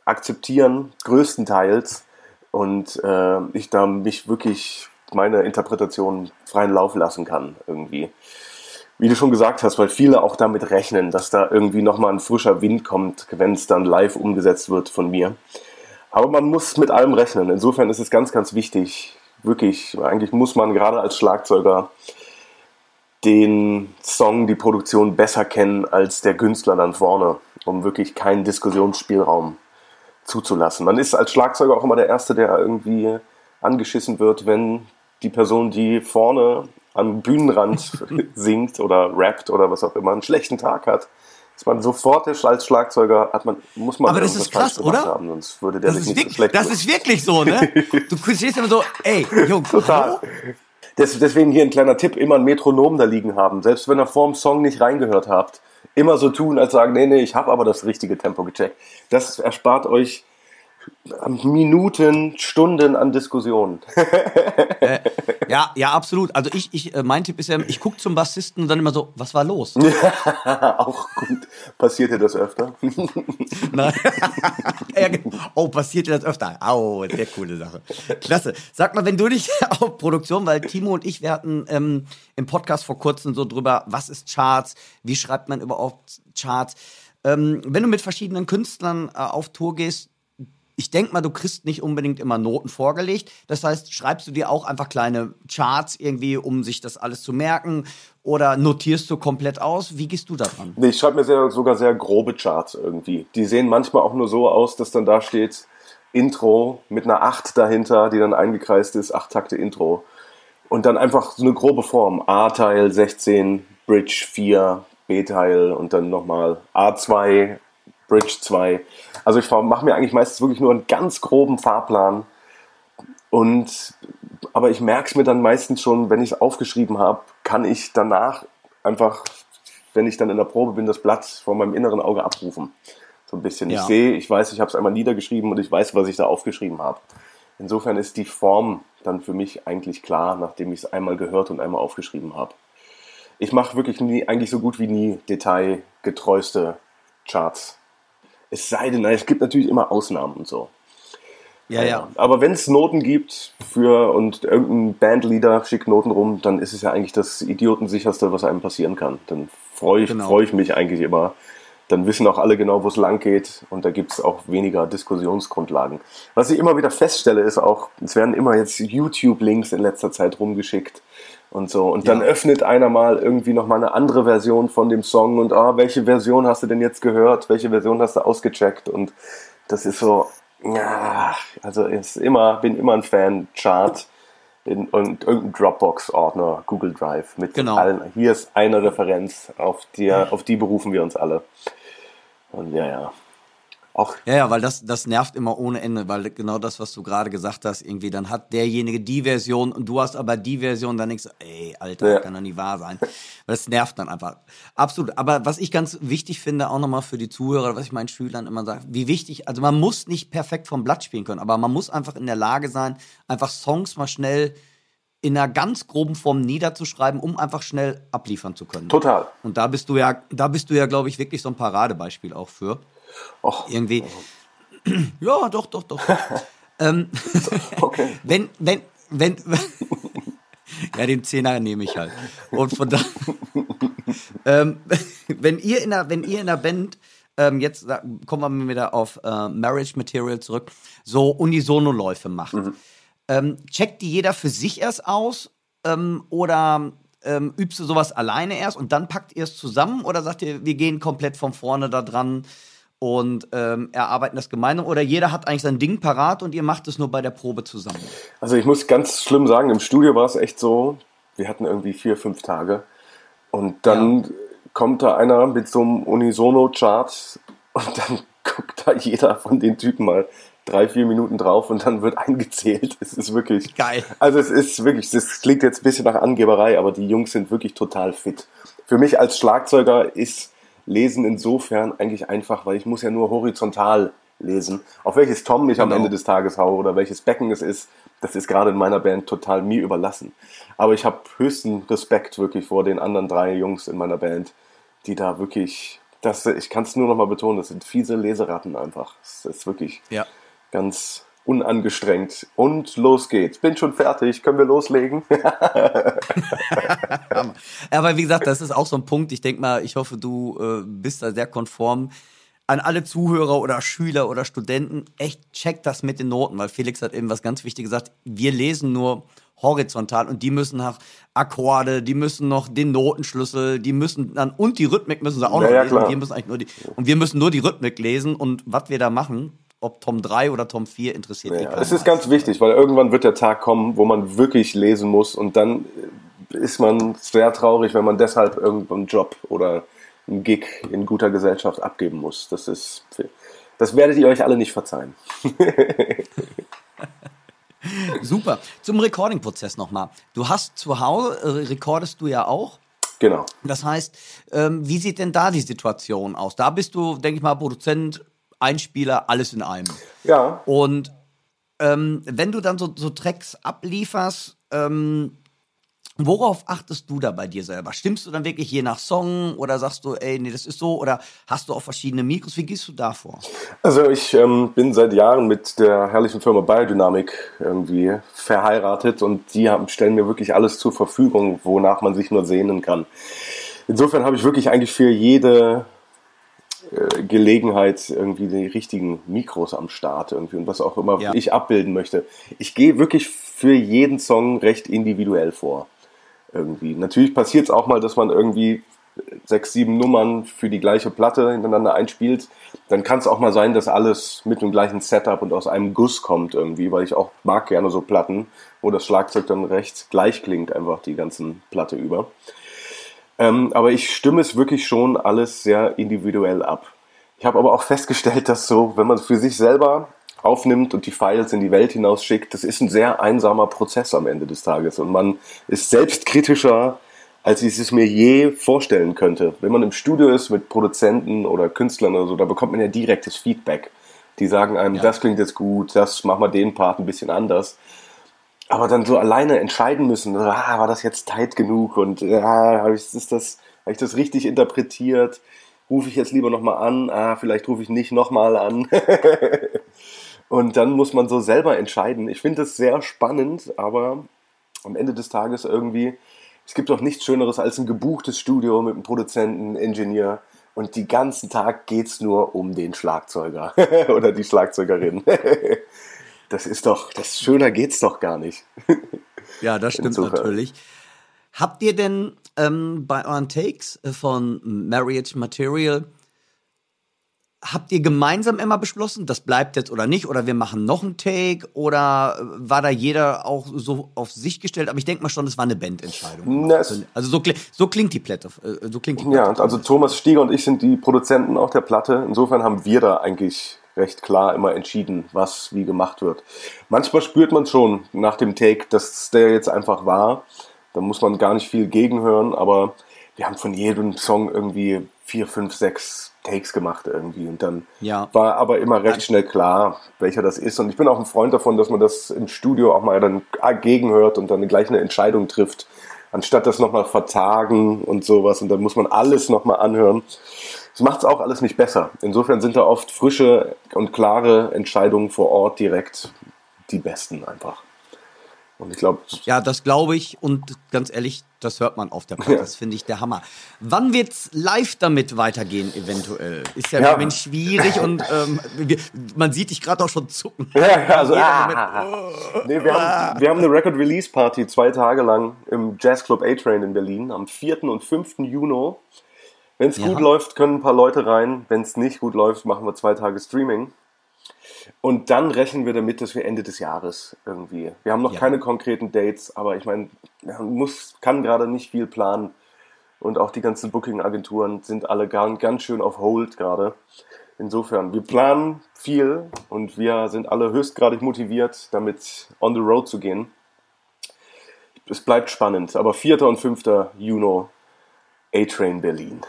akzeptieren, größtenteils. Und äh, ich da mich wirklich meine Interpretation freien Lauf lassen kann, irgendwie. Wie du schon gesagt hast, weil viele auch damit rechnen, dass da irgendwie nochmal ein frischer Wind kommt, wenn es dann live umgesetzt wird von mir. Aber man muss mit allem rechnen. Insofern ist es ganz, ganz wichtig. Wirklich, eigentlich muss man gerade als Schlagzeuger den Song, die Produktion besser kennen als der Künstler dann vorne, um wirklich keinen Diskussionsspielraum zuzulassen. Man ist als Schlagzeuger auch immer der Erste, der irgendwie angeschissen wird, wenn die Person, die vorne am Bühnenrand singt oder rappt oder was auch immer, einen schlechten Tag hat. Ist man sofort als Schlagzeuger hat man muss man Aber das ist krass, oder? haben, sonst würde der Das sich ist, nicht so wirklich, schlecht das ist wirklich so, ne? Du stehst immer so, ey, Jungs, Total. hallo? Deswegen hier ein kleiner Tipp, immer ein Metronom da liegen haben. Selbst wenn ihr vor dem Song nicht reingehört habt, immer so tun, als sagen, nee, nee, ich habe aber das richtige Tempo gecheckt. Das erspart euch Minuten, Stunden an Diskussionen. Ja, ja, absolut. Also ich, ich, äh, mein Tipp ist ja, ich gucke zum Bassisten und dann immer so, was war los? Auch gut. Passiert dir das öfter? Nein. oh, passiert dir das öfter? Au, sehr coole Sache. Klasse. Sag mal, wenn du dich auf Produktion, weil Timo und ich, wir hatten ähm, im Podcast vor kurzem so drüber, was ist Charts, wie schreibt man überhaupt Charts. Ähm, wenn du mit verschiedenen Künstlern äh, auf Tour gehst, ich denke mal, du kriegst nicht unbedingt immer Noten vorgelegt. Das heißt, schreibst du dir auch einfach kleine Charts irgendwie, um sich das alles zu merken? Oder notierst du komplett aus? Wie gehst du da dran? Nee, ich schreibe mir sehr, sogar sehr grobe Charts irgendwie. Die sehen manchmal auch nur so aus, dass dann da steht Intro mit einer 8 dahinter, die dann eingekreist ist, 8 Takte Intro. Und dann einfach so eine grobe Form. A-Teil 16, Bridge 4, B-Teil und dann nochmal A2, Bridge 2. Also ich mache mir eigentlich meistens wirklich nur einen ganz groben Fahrplan. Und aber ich merke es mir dann meistens schon, wenn ich es aufgeschrieben habe, kann ich danach einfach, wenn ich dann in der Probe bin, das Blatt vor meinem inneren Auge abrufen. So ein bisschen. Ja. Ich sehe, ich weiß, ich habe es einmal niedergeschrieben und ich weiß, was ich da aufgeschrieben habe. Insofern ist die Form dann für mich eigentlich klar, nachdem ich es einmal gehört und einmal aufgeschrieben habe. Ich mache wirklich nie, eigentlich so gut wie nie detailgetreueste Charts. Es sei denn, es gibt natürlich immer Ausnahmen und so. Ja, ja. Aber wenn es Noten gibt für und irgendein Bandleader schickt Noten rum, dann ist es ja eigentlich das idiotensicherste, was einem passieren kann. Dann freue ich, Genau. freu ich mich eigentlich immer. Dann wissen auch alle genau, wo es lang geht und da gibt es auch weniger Diskussionsgrundlagen. Was ich immer wieder feststelle, ist auch, es werden immer jetzt YouTube-Links in letzter Zeit rumgeschickt und so. Und dann Ja. öffnet einer mal irgendwie nochmal eine andere Version von dem Song und ah, welche Version hast du denn jetzt gehört? Welche Version hast du ausgecheckt? Und das ist so, ja, also ist immer, bin immer ein Fan, Chart in, und irgendein Dropbox-Ordner, Google Drive mit Genau. allen. Hier ist eine Referenz, auf die, auf die berufen wir uns alle. Und ja, ja. Auch Ja, ja, weil das, das nervt immer ohne Ende, weil genau das, was du gerade gesagt hast, irgendwie, dann hat derjenige die Version und du hast aber die Version, dann denkst du, ey, Alter, Ja. kann doch nicht wahr sein. Das nervt dann einfach. Absolut. Aber was ich ganz wichtig finde, auch nochmal für die Zuhörer, was ich meinen Schülern immer sage, wie wichtig, also man muss nicht perfekt vom Blatt spielen können, aber man muss einfach in der Lage sein, einfach Songs mal schnell in einer ganz groben Form niederzuschreiben, um einfach schnell abliefern zu können. total. Und da bist du ja, da bist du ja, glaube ich, wirklich so ein Paradebeispiel auch für. Och, Irgendwie. Ja, doch, doch, doch. ähm, okay. wenn, wenn, wenn, ja, den Zehner nehme ich halt. Und von da, ähm, wenn ihr in der, wenn ihr in der Band, ähm, jetzt kommen wir wieder auf äh, Marriage Material zurück, so Unisono-Läufe macht, ähm, checkt die jeder für sich erst aus ähm, oder ähm, übst du sowas alleine erst und dann packt ihr es zusammen oder sagt ihr, wir gehen komplett von vorne da dran und ähm, erarbeiten das gemeinsam oder jeder hat eigentlich sein Ding parat und ihr macht es nur bei der Probe zusammen? Also ich muss ganz schlimm sagen, im Studio war es echt so, wir hatten irgendwie vier, fünf Tage und dann kommt da einer mit so einem Unisono-Chart und dann guckt da jeder von den Typen mal drei, vier Minuten drauf und dann wird eingezählt. Es ist wirklich Geil. Also es ist wirklich, das klingt jetzt ein bisschen nach Angeberei, aber die Jungs sind wirklich total fit. Für mich als Schlagzeuger ist Lesen insofern eigentlich einfach, weil ich muss ja nur horizontal lesen. Auf welches Tom ich am Genau. Ende des Tages haue oder welches Becken es ist, das ist gerade in meiner Band total mir überlassen. Aber ich habe höchsten Respekt wirklich vor den anderen drei Jungs in meiner Band, die da wirklich, das, ich kann es nur noch mal betonen, das sind fiese Leseratten einfach. Das ist wirklich Ja. ganz unangestrengt. Und los geht's. Bin schon fertig. Können wir loslegen? Aber wie gesagt, das ist auch so ein Punkt. Ich denke mal, ich hoffe, du äh, bist da sehr konform. An alle Zuhörer oder Schüler oder Studenten, echt checkt das mit den Noten, weil Felix hat eben was ganz Wichtiges gesagt. Wir lesen nur horizontal und die müssen nach Akkorde, die müssen noch den Notenschlüssel, die müssen dann und die Rhythmik müssen sie auch Ja, noch ja, lesen. klar. Wir müssen eigentlich nur die, und wir müssen nur die Rhythmik lesen und was wir da machen, ob Tom 3 oder Tom 4 interessiert Ja, keinen es ist ganz wichtig, weil irgendwann wird der Tag kommen, wo man wirklich lesen muss und dann ist man sehr traurig, wenn man deshalb irgendeinen Job oder einen Gig in guter Gesellschaft abgeben muss. Das ist, das werdet ihr euch alle nicht verzeihen. Super. Zum Recording-Prozess nochmal. Du hast zu Hause, äh, recordest du ja auch. Genau. Das heißt, ähm, wie sieht denn da die Situation aus? Da bist du, denke ich mal, Produzent, Einspieler, alles in einem. Ja, Und ähm, wenn du dann so, so Tracks ablieferst, ähm, worauf achtest du da bei dir selber? Stimmst du dann wirklich je nach Song oder sagst du, ey, nee, das ist so? Oder hast du auch verschiedene Mikros? Wie gehst du da vor? Also ich ähm, bin seit Jahren mit der herrlichen Firma Biodynamic irgendwie verheiratet und die haben, stellen mir wirklich alles zur Verfügung, wonach man sich nur sehnen kann. Insofern habe ich wirklich eigentlich für jede äh, Gelegenheit irgendwie die richtigen Mikros am Start irgendwie und was auch immer Ja. ich abbilden möchte. Ich gehe wirklich für jeden Song recht individuell vor. Irgendwie. Natürlich passiert es auch mal, dass man irgendwie sechs, sieben Nummern für die gleiche Platte hintereinander einspielt, dann kann es auch mal sein, dass alles mit dem gleichen Setup und aus einem Guss kommt irgendwie, weil ich auch mag gerne so Platten, wo das Schlagzeug dann recht gleich klingt, einfach die ganzen Platte über. Ähm, aber ich stimme es wirklich schon alles sehr individuell ab. Ich habe aber auch festgestellt, dass so, wenn man es für sich selber aufnimmt und die Files in die Welt hinaus schickt, das ist ein sehr einsamer Prozess am Ende des Tages und man ist selbstkritischer, als ich es mir je vorstellen könnte. Wenn man im Studio ist mit Produzenten oder Künstlern oder so, da bekommt man ja direktes Feedback. Die sagen einem, das klingt jetzt gut, das mach mal den Part ein bisschen anders. Aber dann so alleine entscheiden müssen, ah, war das jetzt tight genug und ah, habe ich, ist das, hab ich das richtig interpretiert? Rufe ich jetzt lieber nochmal an? Ah, vielleicht rufe ich nicht nochmal an. und dann muss man so selber entscheiden. Ich finde das sehr spannend, aber am Ende des Tages irgendwie, es gibt doch nichts Schöneres als ein gebuchtes Studio mit einem Produzenten, Ingenieur und die ganzen Tag geht's nur um den Schlagzeuger oder die Schlagzeugerin. Das ist doch, das schöner geht's doch gar nicht. Ja, das stimmt Insofern. natürlich. Habt ihr denn ähm, bei euren Takes äh, von Marriage Material, habt ihr gemeinsam immer beschlossen, das bleibt jetzt oder nicht, oder wir machen noch einen Take, oder äh, war da jeder auch so auf sich gestellt? Aber ich denke mal schon, es war eine Bandentscheidung. Na, Also so, so klingt die Platte. äh, So klingt die Ja, Platte und also Thomas Stieger und ich sind die Produzenten auch der Platte. Insofern haben wir da eigentlich recht klar immer entschieden, was wie gemacht wird. Manchmal spürt man schon nach dem Take, dass der jetzt einfach war. Da muss man gar nicht viel gegenhören, aber wir haben von jedem Song irgendwie vier, fünf, sechs Takes gemacht irgendwie. Und dann Ja. war aber immer recht schnell klar, welcher das ist. Und ich bin auch ein Freund davon, dass man das im Studio auch mal dann gegenhört und dann gleich eine Entscheidung trifft, anstatt das nochmal vertagen und sowas. Und dann muss man alles nochmal anhören. Das macht es auch alles nicht besser. Insofern sind da oft frische und klare Entscheidungen vor Ort direkt die besten einfach. Und ich glaube, Ja, das glaube ich und ganz ehrlich, das hört man auf der Platte. Ja. Das finde ich der Hammer. Wann wird's live damit weitergehen, eventuell? Ist ja, Ja. Mensch schwierig und ähm, wir, man sieht dich gerade auch schon zucken. Ja, ja, also, ah, Moment, nee, wir, haben, wir haben eine Record Release Party zwei Tage lang im Jazz Club A-Train in Berlin am 4. und 5. Juni. Wenn es Ja. gut läuft, können ein paar Leute rein. Wenn es nicht gut läuft, machen wir zwei Tage Streaming. Und dann rechnen wir damit, dass wir Ende des Jahres irgendwie. Wir haben noch Ja. keine konkreten Dates, aber ich meine, man muss, kann gerade nicht viel planen. Und auch die ganzen Booking-Agenturen sind alle ganz, ganz schön auf Hold gerade. Insofern, wir planen viel und wir sind alle höchstgradig motiviert, damit on the road zu gehen. Es bleibt spannend, aber 4. und 5. Juni A-Train Berlin.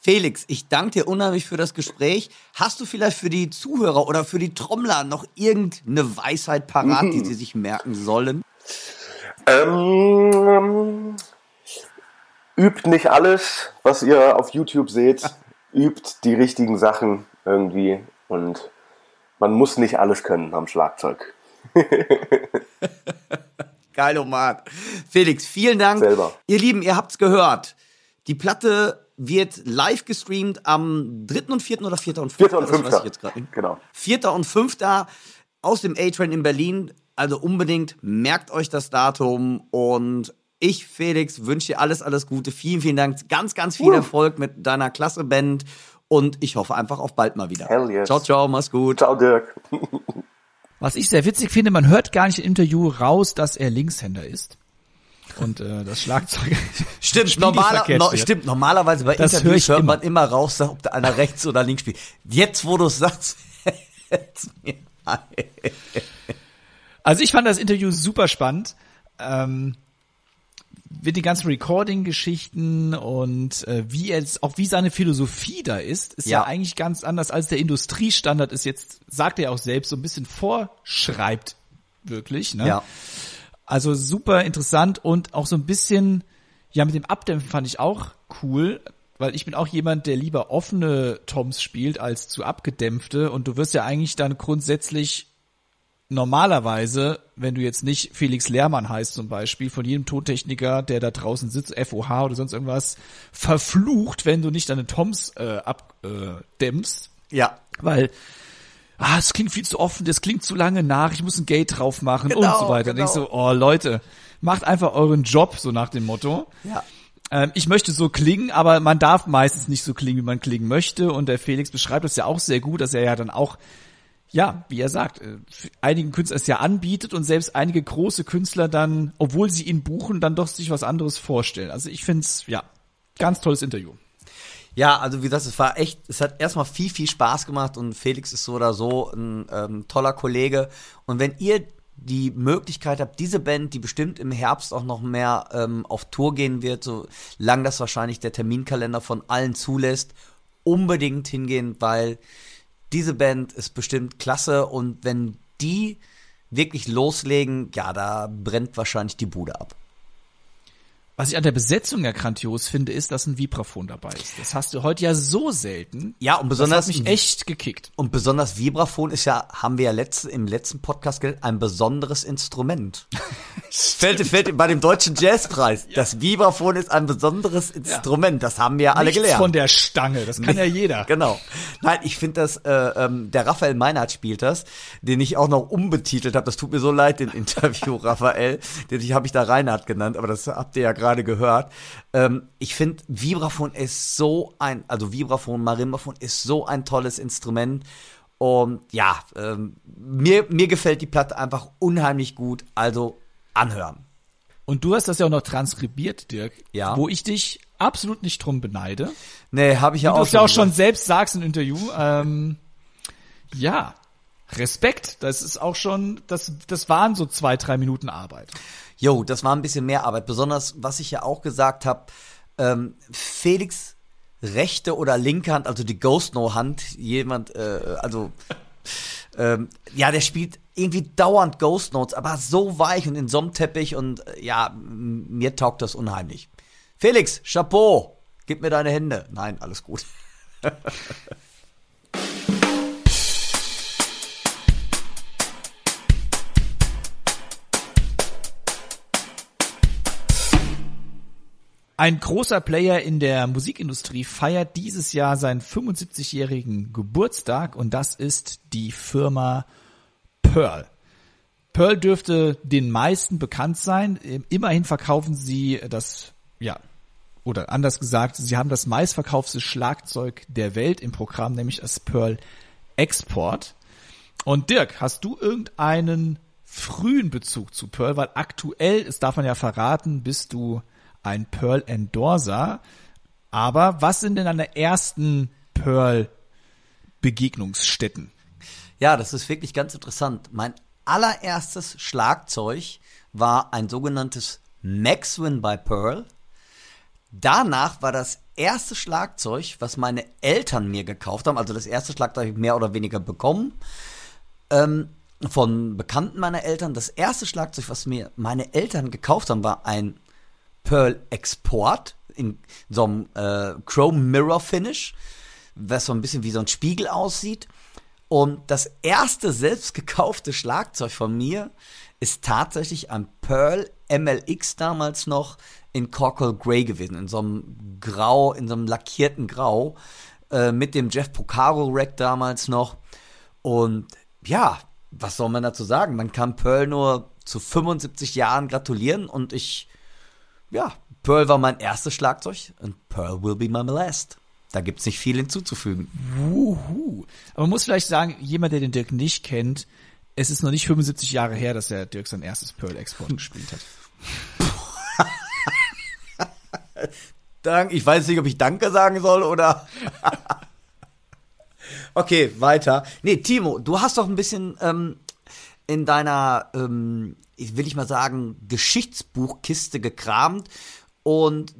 Felix, ich danke dir unheimlich für das Gespräch. Hast du vielleicht für die Zuhörer oder für die Trommler noch irgendeine Weisheit parat, die sie sich merken sollen? Ähm, übt nicht alles, was ihr auf YouTube seht. Übt die richtigen Sachen irgendwie und man muss nicht alles können am Schlagzeug. Geil, Omar. Felix, vielen Dank. Selber. Ihr Lieben, ihr habt's gehört. Die Platte wird live gestreamt am 3. und 4. oder 4. und 5. 4. und Das weiß 5. ich jetzt gerade nicht. Genau. 4. und 5. aus dem A-Train in Berlin. Also unbedingt merkt euch das Datum und ich, Felix, wünsche dir alles, alles Gute. Vielen, vielen Dank. Ganz, ganz viel Uh. Erfolg mit deiner klasse Band und ich hoffe einfach auf bald mal wieder. Hell yes. Ciao, ciao, mach's gut. Ciao, Dirk. Was ich sehr witzig finde, man hört gar nicht im Interview raus, dass er Linkshänder ist. Und äh, das Schlagzeug. Stimmt, normaler, no, stimmt, normalerweise bei Das Interviews ich hört man immer raus, ob da einer rechts oder links spielt. Jetzt, wo du es sagst. Also ich fand das Interview super spannend. Ähm, mit den ganzen Recording-Geschichten und äh, wie er jetzt, auch wie seine Philosophie da ist, ist ja. Ja. eigentlich ganz anders als der Industriestandard ist jetzt, sagt er auch selbst, so ein bisschen vorschreibt, wirklich. Ne? Ja. Also super interessant und auch so ein bisschen, ja, mit dem Abdämpfen fand ich auch cool, weil ich bin auch jemand, der lieber offene Toms spielt als zu abgedämpfte und du wirst ja eigentlich dann grundsätzlich normalerweise, wenn du jetzt nicht Felix Lehrmann heißt zum Beispiel, von jedem Tontechniker, der da draußen sitzt, FOH oder sonst irgendwas, verflucht, wenn du nicht deine Toms äh, abdämpfst, Ja. weil ah, es klingt viel zu offen, das klingt zu lange nach, ich muss ein Gate drauf machen und Genau, so weiter. Und genau. ich so, oh Leute, macht einfach euren Job, so nach dem Motto. Ja. Ähm, ich möchte so klingen, aber man darf meistens nicht so klingen, wie man klingen möchte. Und der Felix beschreibt das ja auch sehr gut, dass er ja dann auch, ja, wie er sagt, äh, einigen Künstlern es ja anbietet und selbst einige große Künstler dann, obwohl sie ihn buchen, dann doch sich was anderes vorstellen. Also ich find's ja, ganz tolles Interview. Ja, also wie gesagt, es war echt, es hat erstmal viel, viel Spaß gemacht und Felix ist so oder so ein ähm, toller Kollege. Und wenn ihr die Möglichkeit habt, diese Band, die bestimmt im Herbst auch noch mehr ähm, auf Tour gehen wird, so lang das wahrscheinlich der Terminkalender von allen zulässt, unbedingt hingehen, weil diese Band ist bestimmt klasse und wenn die wirklich loslegen, ja, da brennt wahrscheinlich die Bude ab. Was ich an der Besetzung ja grandios finde, ist, dass ein Vibraphon dabei ist. Das hast du heute ja so selten. Ja, und Das besonders hat mich echt gekickt. Und besonders Vibraphon ist ja, haben wir ja letzte, im letzten Podcast gelernt, ein besonderes Instrument. fällt, fällt bei dem deutschen Jazzpreis. Das Vibraphon ist ein besonderes Instrument. Das haben wir ja alle Nichts gelernt. von der Stange, das kann ja jeder. Genau. Nein, ich finde das, äh, ähm, der Raphael Meinhardt spielt das, den ich auch noch umbetitelt habe. Das tut mir so leid, den Interview, Raphael. Den habe ich da Reinhard genannt, aber das habt ihr ja gerade gehört. Ähm, ich finde, Vibraphon ist so ein, also Vibraphon, Marimbaphon ist so ein tolles Instrument. Und ja, ähm, mir, mir gefällt die Platte einfach unheimlich gut. Also anhören. Und du hast das ja auch noch transkribiert, Dirk. Ja. Wo ich dich absolut nicht drum beneide. Nee, habe ich ja Wie du auch es ja auch schon selbst sagst im Interview. Ähm, ja, Respekt. Das ist auch schon, das, das waren so zwei, drei Minuten Arbeit. Jo, das war ein bisschen mehr Arbeit. Besonders, was ich ja auch gesagt habe, ähm, Felix rechte oder linke Hand, also die Ghost No Hand, jemand, äh, also ähm, ja, der spielt irgendwie dauernd Ghost Notes, aber so weich und in so einem Teppich und äh, ja, mir taugt das unheimlich. Felix, Chapeau, gib mir deine Hände. Nein, alles gut. Ein großer Player in der Musikindustrie feiert dieses Jahr seinen 75-jährigen Geburtstag und das ist die Firma Pearl. Pearl dürfte den meisten bekannt sein. Immerhin verkaufen sie das, ja, oder anders gesagt, sie haben das meistverkaufte Schlagzeug der Welt im Programm, nämlich das Pearl Export. Und Dirk, hast du irgendeinen frühen Bezug zu Pearl? Weil aktuell, das darf man ja verraten, bist du ein Pearl Endorser. Aber was sind denn deine ersten Pearl Begegnungsstätten? Ja, das ist wirklich ganz interessant. Mein allererstes Schlagzeug war ein sogenanntes Maxwin by Pearl. Danach war das erste Schlagzeug, was meine Eltern mir gekauft haben, also das erste Schlagzeug mehr oder weniger bekommen, ähm, von Bekannten meiner Eltern. Das erste Schlagzeug, was mir meine Eltern gekauft haben, war ein Pearl Export in so einem äh, Chrome Mirror Finish, was so ein bisschen wie so ein Spiegel aussieht. Und das erste selbst gekaufte Schlagzeug von mir ist tatsächlich ein Pearl MLX damals noch in Cockle Grey gewesen, in so einem Grau, in so einem lackierten Grau, äh, mit dem Jeff Porcaro Rack damals noch. Und ja, was soll man dazu sagen? Man kann Pearl nur zu 75 Jahren gratulieren und ich, ja, Pearl war mein erstes Schlagzeug und Pearl will be my last. Da gibt's nicht viel hinzuzufügen. Wuhu. Aber man muss vielleicht sagen, jemand, der den Dirk nicht kennt, es ist noch nicht 75 Jahre her, dass der Dirk sein erstes Pearl Export gespielt hat. Dank, ich weiß nicht, ob ich Danke sagen soll oder. okay, weiter. Nee, Timo, du hast doch ein bisschen ähm, in deiner, ähm, ich will ich mal sagen, Geschichtsbuchkiste gekramt und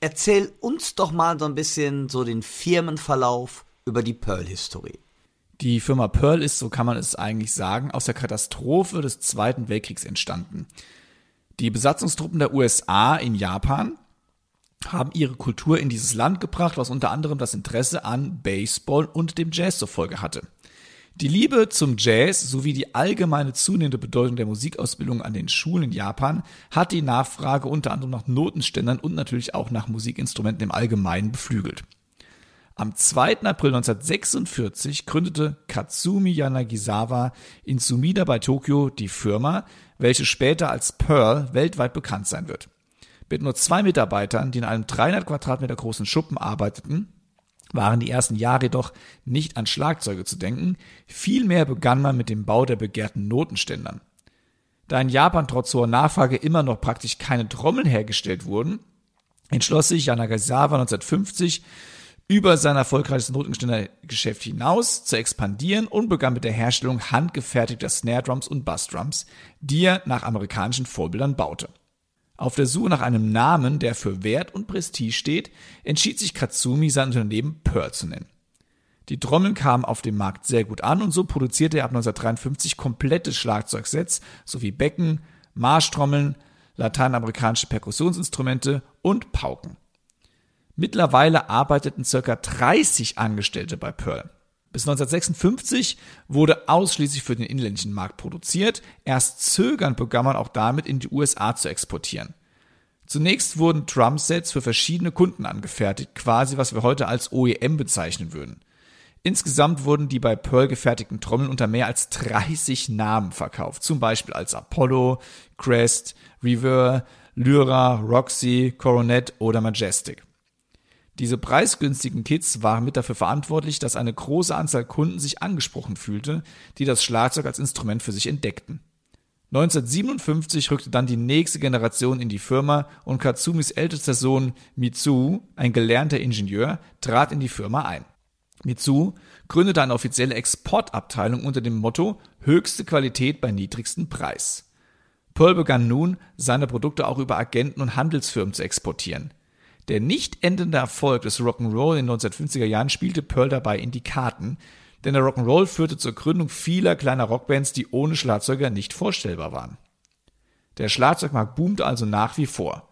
erzähl uns doch mal so ein bisschen so den Firmenverlauf über die Pearl-Historie. Die Firma Pearl ist, so kann man es eigentlich sagen, aus der Katastrophe des Zweiten Weltkriegs entstanden. Die Besatzungstruppen der USA in Japan haben ihre Kultur in dieses Land gebracht, was unter anderem das Interesse an Baseball und dem Jazz zur Folge hatte. Die Liebe zum Jazz sowie die allgemeine zunehmende Bedeutung der Musikausbildung an den Schulen in Japan hat die Nachfrage unter anderem nach Notenständern und natürlich auch nach Musikinstrumenten im Allgemeinen beflügelt. Am 2. April 1946 gründete Katsumi Yanagisawa in Sumida bei Tokio die Firma, welche später als Pearl weltweit bekannt sein wird. Mit nur zwei Mitarbeitern, die in einem 300 Quadratmeter großen Schuppen arbeiteten, waren die ersten Jahre jedoch nicht an Schlagzeuge zu denken, vielmehr begann man mit dem Bau der begehrten Notenständern. Da in Japan trotz hoher Nachfrage immer noch praktisch keine Trommeln hergestellt wurden, entschloss sich Yanagasawa 1950 über sein erfolgreiches Notenständergeschäft hinaus zu expandieren und begann mit der Herstellung handgefertigter Snare Drums und Bass Drums, die er nach amerikanischen Vorbildern baute. Auf der Suche nach einem Namen, der für Wert und Prestige steht, entschied sich Katsumi, sein Unternehmen Pearl zu nennen. Die Trommeln kamen auf dem Markt sehr gut an und so produzierte er ab 1953 komplette Schlagzeugsets sowie Becken, Marschtrommeln, lateinamerikanische Perkussionsinstrumente und Pauken. Mittlerweile arbeiteten circa 30 Angestellte bei Pearl. Bis 1956 wurde ausschließlich für den inländischen Markt produziert. Erst zögernd begann man auch damit, in die USA zu exportieren. Zunächst wurden Drumsets für verschiedene Kunden angefertigt, quasi was wir heute als OEM bezeichnen würden. Insgesamt wurden die bei Pearl gefertigten Trommeln unter mehr als 30 Namen verkauft, zum Beispiel als Apollo, Crest, Rever, Lyra, Roxy, Coronet oder Majestic. Diese preisgünstigen Kits waren mit dafür verantwortlich, dass eine große Anzahl Kunden sich angesprochen fühlte, die das Schlagzeug als Instrument für sich entdeckten. 1957 rückte dann die nächste Generation in die Firma und Katsumis ältester Sohn Mitsu, ein gelernter Ingenieur, trat in die Firma ein. Mitsu gründete eine offizielle Exportabteilung unter dem Motto höchste Qualität bei niedrigstem Preis. Pearl begann nun, seine Produkte auch über Agenten und Handelsfirmen zu exportieren. Der nicht endende Erfolg des Rock'n'Roll in den 1950er Jahren spielte Pearl dabei in die Karten, denn der Rock'n'Roll führte zur Gründung vieler kleiner Rockbands, die ohne Schlagzeuger nicht vorstellbar waren. Der Schlagzeugmarkt boomte also nach wie vor.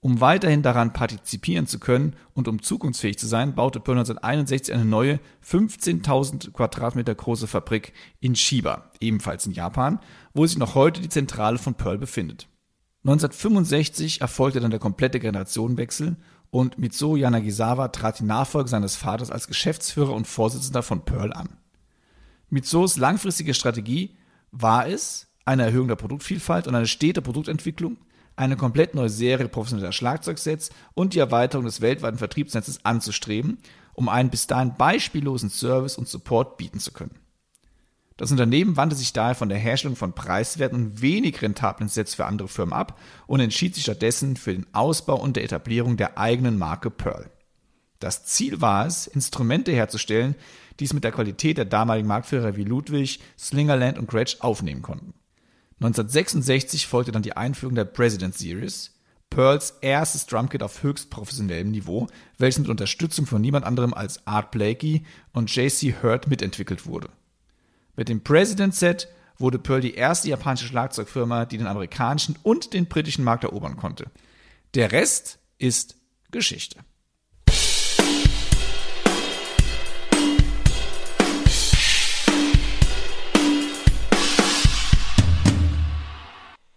Um weiterhin daran partizipieren zu können und um zukunftsfähig zu sein, baute Pearl 1961 eine neue 15.000 Quadratmeter große Fabrik in Shiba, ebenfalls in Japan, wo sich noch heute die Zentrale von Pearl befindet. 1965 erfolgte dann der komplette Generationenwechsel und Mitsuo Yanagisawa trat die Nachfolge seines Vaters als Geschäftsführer und Vorsitzender von Pearl an. Mitsuos langfristige Strategie war es, eine Erhöhung der Produktvielfalt und eine stete Produktentwicklung, eine komplett neue Serie professioneller Schlagzeugsets und die Erweiterung des weltweiten Vertriebsnetzes anzustreben, um einen bis dahin beispiellosen Service und Support bieten zu können. Das Unternehmen wandte sich daher von der Herstellung von preiswerten und wenig rentablen Sets für andere Firmen ab und entschied sich stattdessen für den Ausbau und der Etablierung der eigenen Marke Pearl. Das Ziel war es, Instrumente herzustellen, die es mit der Qualität der damaligen Marktführer wie Ludwig, Slingerland und Gretsch aufnehmen konnten. 1966 folgte dann die Einführung der President Series, Pearls erstes Drumkit auf höchst professionellem Niveau, welches mit Unterstützung von niemand anderem als Art Blakey und JC Hurt mitentwickelt wurde. Mit dem President Set wurde Pearl die erste japanische Schlagzeugfirma, die den amerikanischen und den britischen Markt erobern konnte. Der Rest ist Geschichte.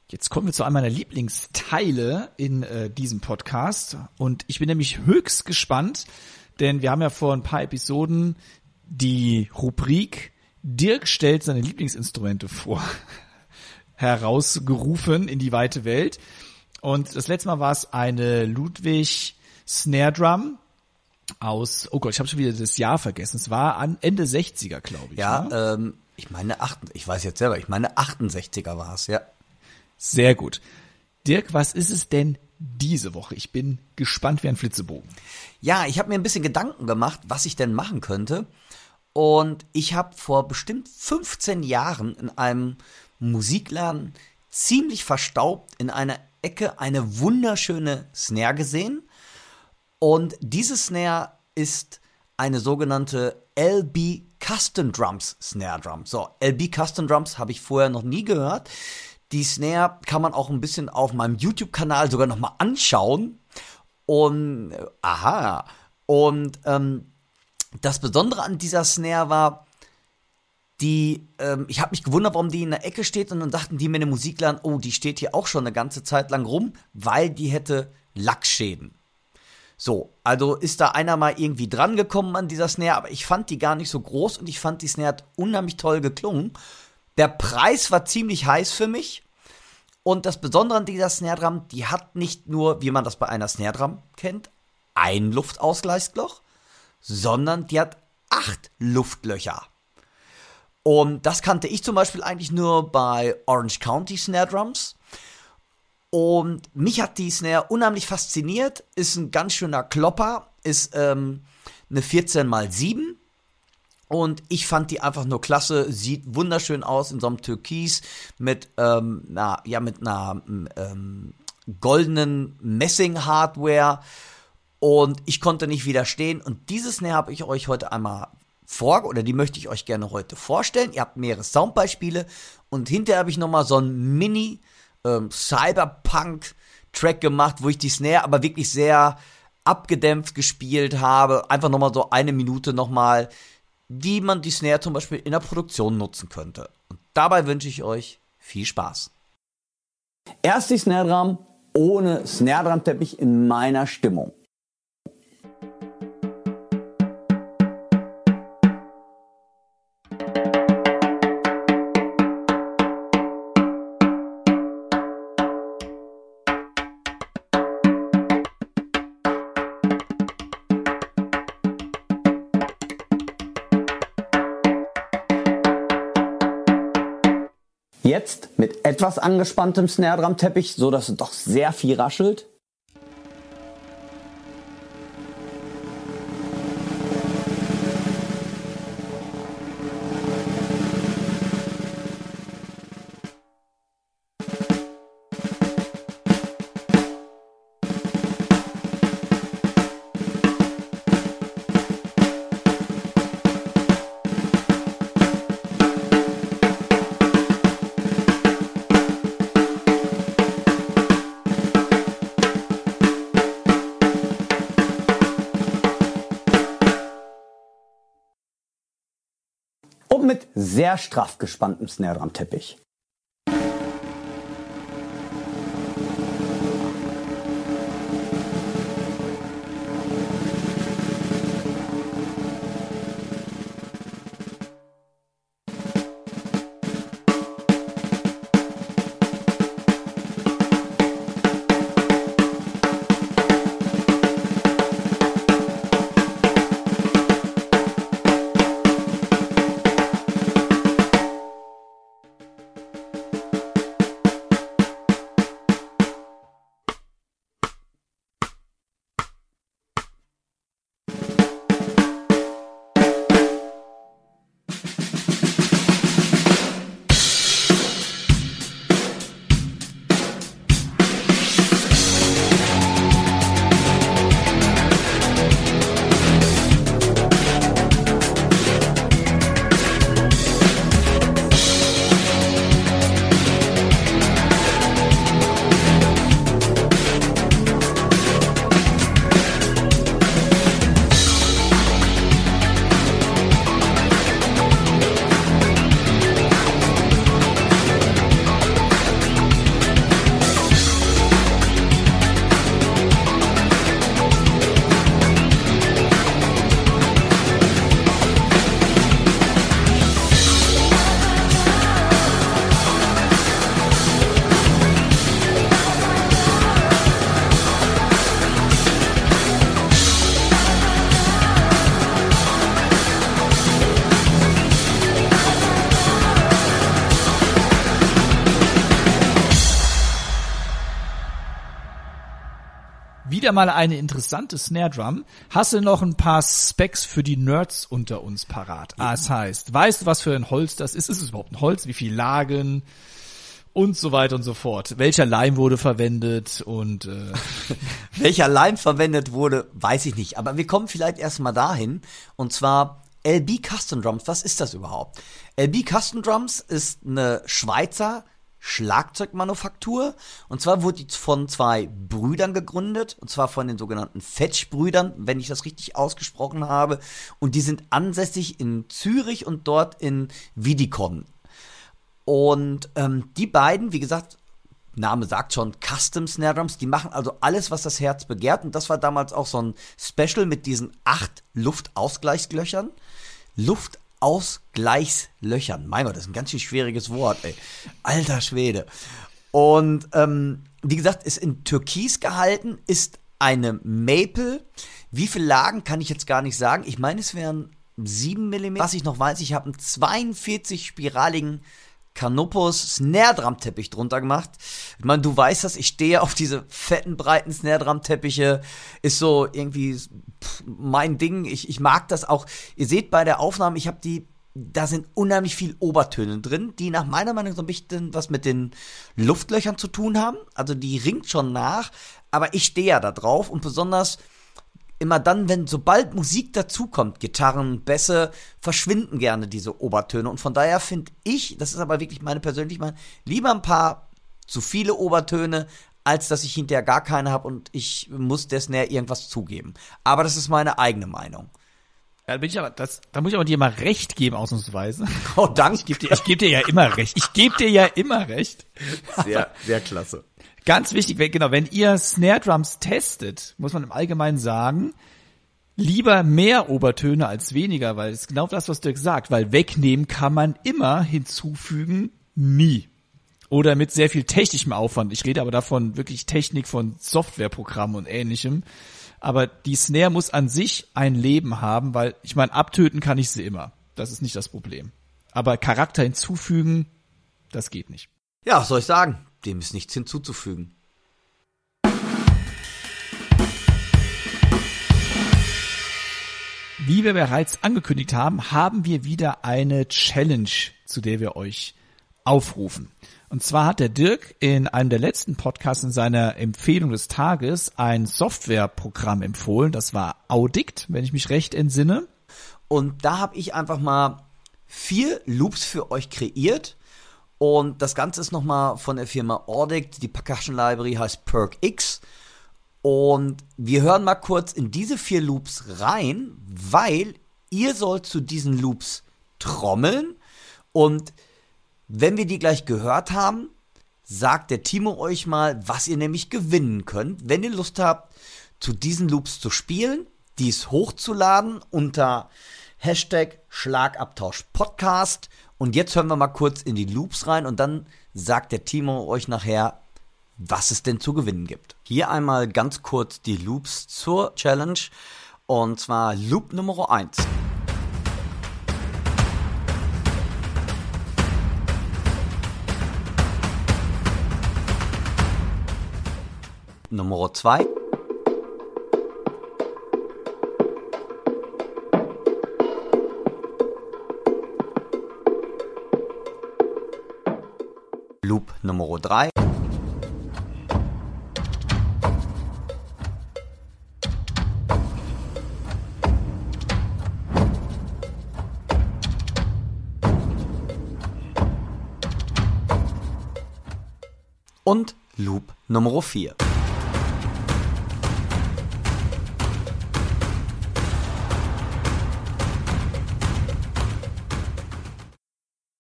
Jetzt kommen wir zu einem meiner Lieblingsteile in äh, diesem Podcast und ich bin nämlich höchst gespannt, denn wir haben ja vor ein paar Episoden die Rubrik Dirk stellt seine Lieblingsinstrumente vor, herausgerufen in die weite Welt. Und das letzte Mal war es eine Ludwig Snare Drum aus, oh Gott, ich habe schon wieder das Jahr vergessen. Es war an Ende 60er, glaube ich. Ja, ne? ähm, ich meine, acht, ich weiß jetzt selber, ich meine 68er war es, ja. Sehr gut. Dirk, was ist es denn diese Woche? Ich bin gespannt wie ein Flitzebogen. Ja, ich habe mir ein bisschen Gedanken gemacht, was ich denn machen könnte. Und ich habe vor bestimmt 15 Jahren in einem Musikladen ziemlich verstaubt in einer Ecke eine wunderschöne Snare gesehen. Und diese Snare ist eine sogenannte LB Custom Drums Snare Drum. So, LB Custom Drums habe ich vorher noch nie gehört. Die Snare kann man auch ein bisschen auf meinem YouTube-Kanal sogar nochmal anschauen. Und, aha, und ähm, das Besondere an dieser Snare war, die, ähm, ich habe mich gewundert, warum die in der Ecke steht und dann sagten die mir in dem Musikladen, oh, die steht hier auch schon eine ganze Zeit lang rum, weil die hätte Lackschäden. So, also ist da einer mal irgendwie dran gekommen an dieser Snare, aber ich fand die gar nicht so groß und ich fand die Snare hat unheimlich toll geklungen. Der Preis war ziemlich heiß für mich. Und das Besondere an dieser Snare Drum, die hat nicht nur, wie man das bei einer Snare Drum kennt, ein Luftausgleichsloch, sondern die hat acht Luftlöcher. Und das kannte ich zum Beispiel eigentlich nur bei Orange County Snare Drums. Und mich hat die Snare unheimlich fasziniert. Ist ein ganz schöner Klopper. Ist ähm, eine 14 x 7 und ich fand die einfach nur klasse, sieht wunderschön aus in so einem Türkis mit, ähm, na, ja, mit einer ähm, goldenen Messing-Hardware und ich konnte nicht widerstehen. Und dieses Snare habe ich euch heute einmal vor, oder die möchte ich euch gerne heute vorstellen. Ihr habt mehrere Soundbeispiele und hinterher habe ich nochmal so ein Mini ähm, Cyberpunk-Track gemacht, wo ich die Snare aber wirklich sehr abgedämpft gespielt habe. Einfach nochmal so eine Minute nochmal, wie man die Snare zum Beispiel in der Produktion nutzen könnte. Und dabei wünsche ich euch viel Spaß. Erst die Snare Drum ohne Snare Drum Teppich in meiner Stimmung. Jetzt mit etwas angespanntem Snare Drum Teppich, so dass es doch sehr viel raschelt. Sehr straff gespanntem Snare wieder mal eine interessante Snare Drum. Hast du noch ein paar Specs für die Nerds unter uns parat? Ah, es heißt, weißt du, was für ein Holz das ist? Ist es überhaupt ein Holz? Wie viel Lagen? Und so weiter und so fort. Welcher Leim wurde verwendet und äh welcher Leim verwendet wurde, weiß ich nicht. Aber wir kommen vielleicht erstmal dahin. Und zwar LB Custom Drums. Was ist das überhaupt? LB Custom Drums ist eine Schweizer Schlagzeugmanufaktur. Und zwar wurde die von zwei Brüdern gegründet, und zwar von den sogenannten Fetch-Brüdern, wenn ich das richtig ausgesprochen habe. Und die sind ansässig in Zürich und dort in Vidicon. Und ähm, die beiden, wie gesagt, Name sagt schon, Custom Snare Drums, die machen also alles, was das Herz begehrt. Und das war damals auch so ein Special mit diesen acht Luftausgleichslöchern. Luft Ausgleichslöchern. Mein Gott, das ist ein ganz schön schwieriges Wort, ey. Alter Schwede. Und ähm, wie gesagt, ist in Türkis gehalten, ist eine Maple. Wie viele Lagen kann ich jetzt gar nicht sagen. Ich meine, es wären 7 mm. Was ich noch weiß, ich habe einen 42 spiraligen Canopus Snare Drum Teppich drunter gemacht. Ich meine, du weißt das, ich stehe auf diese fetten, breiten Snare Drum Teppiche. Ist so irgendwie pff, mein Ding. Ich, ich mag das auch. Ihr seht bei der Aufnahme, ich habe die da sind unheimlich viel Obertöne drin, die nach meiner Meinung so ein bisschen was mit den Luftlöchern zu tun haben. Also die ringt schon nach, aber ich stehe ja da drauf und besonders immer dann, wenn sobald Musik dazukommt, Gitarren, Bässe, verschwinden gerne diese Obertöne. Und von daher finde ich, das ist aber wirklich meine persönliche Meinung, lieber ein paar zu viele Obertöne, als dass ich hinterher gar keine habe und ich muss der Snare irgendwas zugeben. Aber das ist meine eigene Meinung. Ja, da bin ich aber, das, da muss ich aber dir mal recht geben, ausnahmsweise. Oh, danke. Ich gebe dir, ich geb dir ja immer recht. Ich gebe dir ja immer recht. Sehr, sehr klasse. Ganz wichtig, genau, wenn ihr Snare Drums testet, muss man im Allgemeinen sagen, lieber mehr Obertöne als weniger, weil es ist genau das, was Dirk sagt, weil wegnehmen kann man immer, hinzufügen nie. Oder mit sehr viel technischem Aufwand. Ich rede aber davon wirklich Technik von Softwareprogrammen und ähnlichem. Aber die Snare muss an sich ein Leben haben, weil ich meine, abtöten kann ich sie immer. Das ist nicht das Problem. Aber Charakter hinzufügen, Das geht nicht. Ja, was soll ich sagen? Dem ist nichts hinzuzufügen. Wie wir bereits angekündigt haben, haben wir wieder eine Challenge, zu der wir euch aufrufen. Und zwar hat der Dirk in einem der letzten Podcasts in seiner Empfehlung des Tages ein Softwareprogramm empfohlen. Das war Audict, wenn ich mich recht entsinne. Und da habe ich einfach mal vier Loops für euch kreiert. Und das Ganze ist nochmal von der Firma Audict. Die Percussion Library heißt Perk X. Und wir hören mal kurz in diese vier Loops rein, weil ihr sollt zu diesen Loops trommeln. Und wenn wir die gleich gehört haben, sagt der Timo euch mal, was ihr nämlich gewinnen könnt, wenn ihr Lust habt, zu diesen Loops zu spielen, dies hochzuladen unter Hashtag Schlagabtausch Podcast. Und jetzt hören wir mal kurz in die Loops rein und dann sagt der Timo euch nachher, was es denn zu gewinnen gibt. Hier einmal ganz kurz die Loops zur Challenge. Und zwar Loop Nummer 1. Nummer 2. Loop Nummer 3. Und Loop Nummer 4.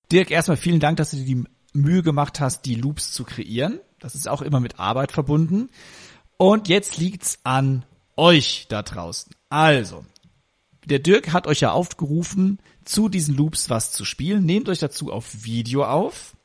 Dirk, erstmal vielen Dank, dass du dir die Mühe gemacht hast, die Loops zu kreieren. Das ist auch immer mit Arbeit verbunden. Und jetzt liegt's an euch da draußen. Also, der Dirk hat euch ja aufgerufen, zu diesen Loops was zu spielen. Nehmt euch dazu auf Video auf.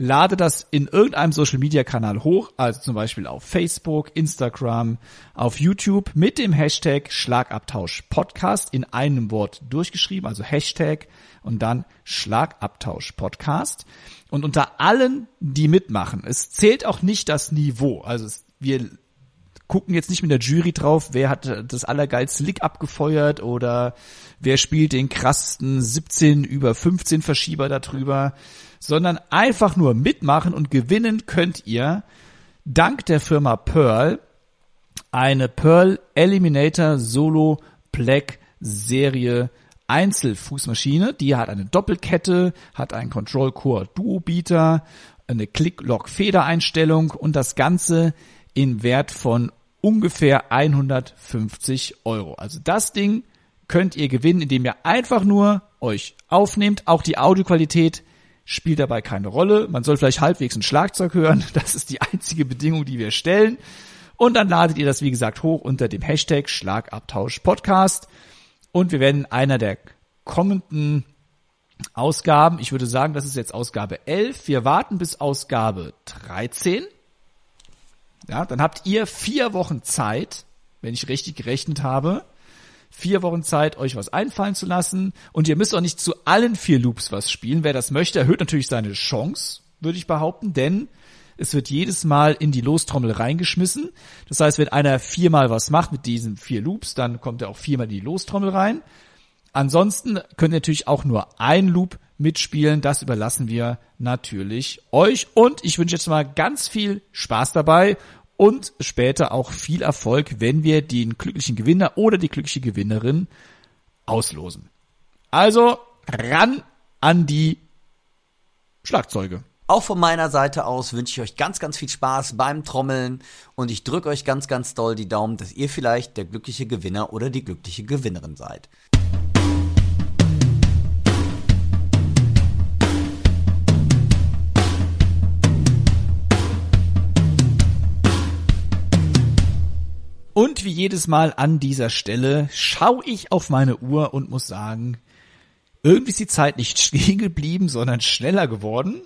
Lade das in irgendeinem Social Media Kanal hoch, also zum Beispiel auf Facebook, Instagram, auf YouTube mit dem Hashtag Schlagabtausch Podcast in einem Wort durchgeschrieben, also Hashtag und dann Schlagabtausch Podcast. Und unter allen, die mitmachen, es zählt auch nicht das Niveau. Also es, wir gucken jetzt nicht mit der Jury drauf, wer hat das allergeilste Lick abgefeuert oder wer spielt den krassesten 17 über 15 Verschieber darüber, sondern einfach nur mitmachen und gewinnen könnt ihr dank der Firma Pearl eine Pearl Eliminator Solo Black Serie Einzelfußmaschine. Die hat eine Doppelkette, hat einen Control Core Duo Beater, eine Click-Lock Federeinstellung und das Ganze in Wert von ungefähr 150 Euro. Also das Ding könnt ihr gewinnen, indem ihr einfach nur euch aufnehmt. Auch die Audioqualität spielt dabei keine Rolle. Man soll vielleicht halbwegs ein Schlagzeug hören. Das ist die einzige Bedingung, die wir stellen. Und dann ladet ihr das, wie gesagt, hoch unter dem Hashtag Schlagabtausch Podcast. Und wir werden in einer der kommenden Ausgaben, ich würde sagen, das ist jetzt Ausgabe 11, wir warten bis Ausgabe 13. Ja, dann habt ihr vier Wochen Zeit, wenn ich richtig gerechnet habe, vier Wochen Zeit, euch was einfallen zu lassen. Und ihr müsst auch nicht zu allen vier Loops was spielen. Wer das möchte, erhöht natürlich seine Chance, würde ich behaupten, denn es wird jedes Mal in die Lostrommel reingeschmissen. Das heißt, wenn einer viermal was macht mit diesen vier Loops, dann kommt er auch viermal in die Lostrommel rein. Ansonsten könnt ihr natürlich auch nur ein Loop mitspielen. Das überlassen wir natürlich euch. Und ich wünsche jetzt mal ganz viel Spaß dabei und später auch viel Erfolg, wenn wir den glücklichen Gewinner oder die glückliche Gewinnerin auslosen. Also ran an die Schlagzeuge. Auch von meiner Seite aus wünsche ich euch ganz, ganz viel Spaß beim Trommeln und ich drücke euch ganz, ganz doll die Daumen, dass ihr vielleicht der glückliche Gewinner oder die glückliche Gewinnerin seid. Und wie jedes Mal an dieser Stelle schaue ich auf meine Uhr und muss sagen, irgendwie ist die Zeit nicht stehen geblieben, sondern schneller geworden.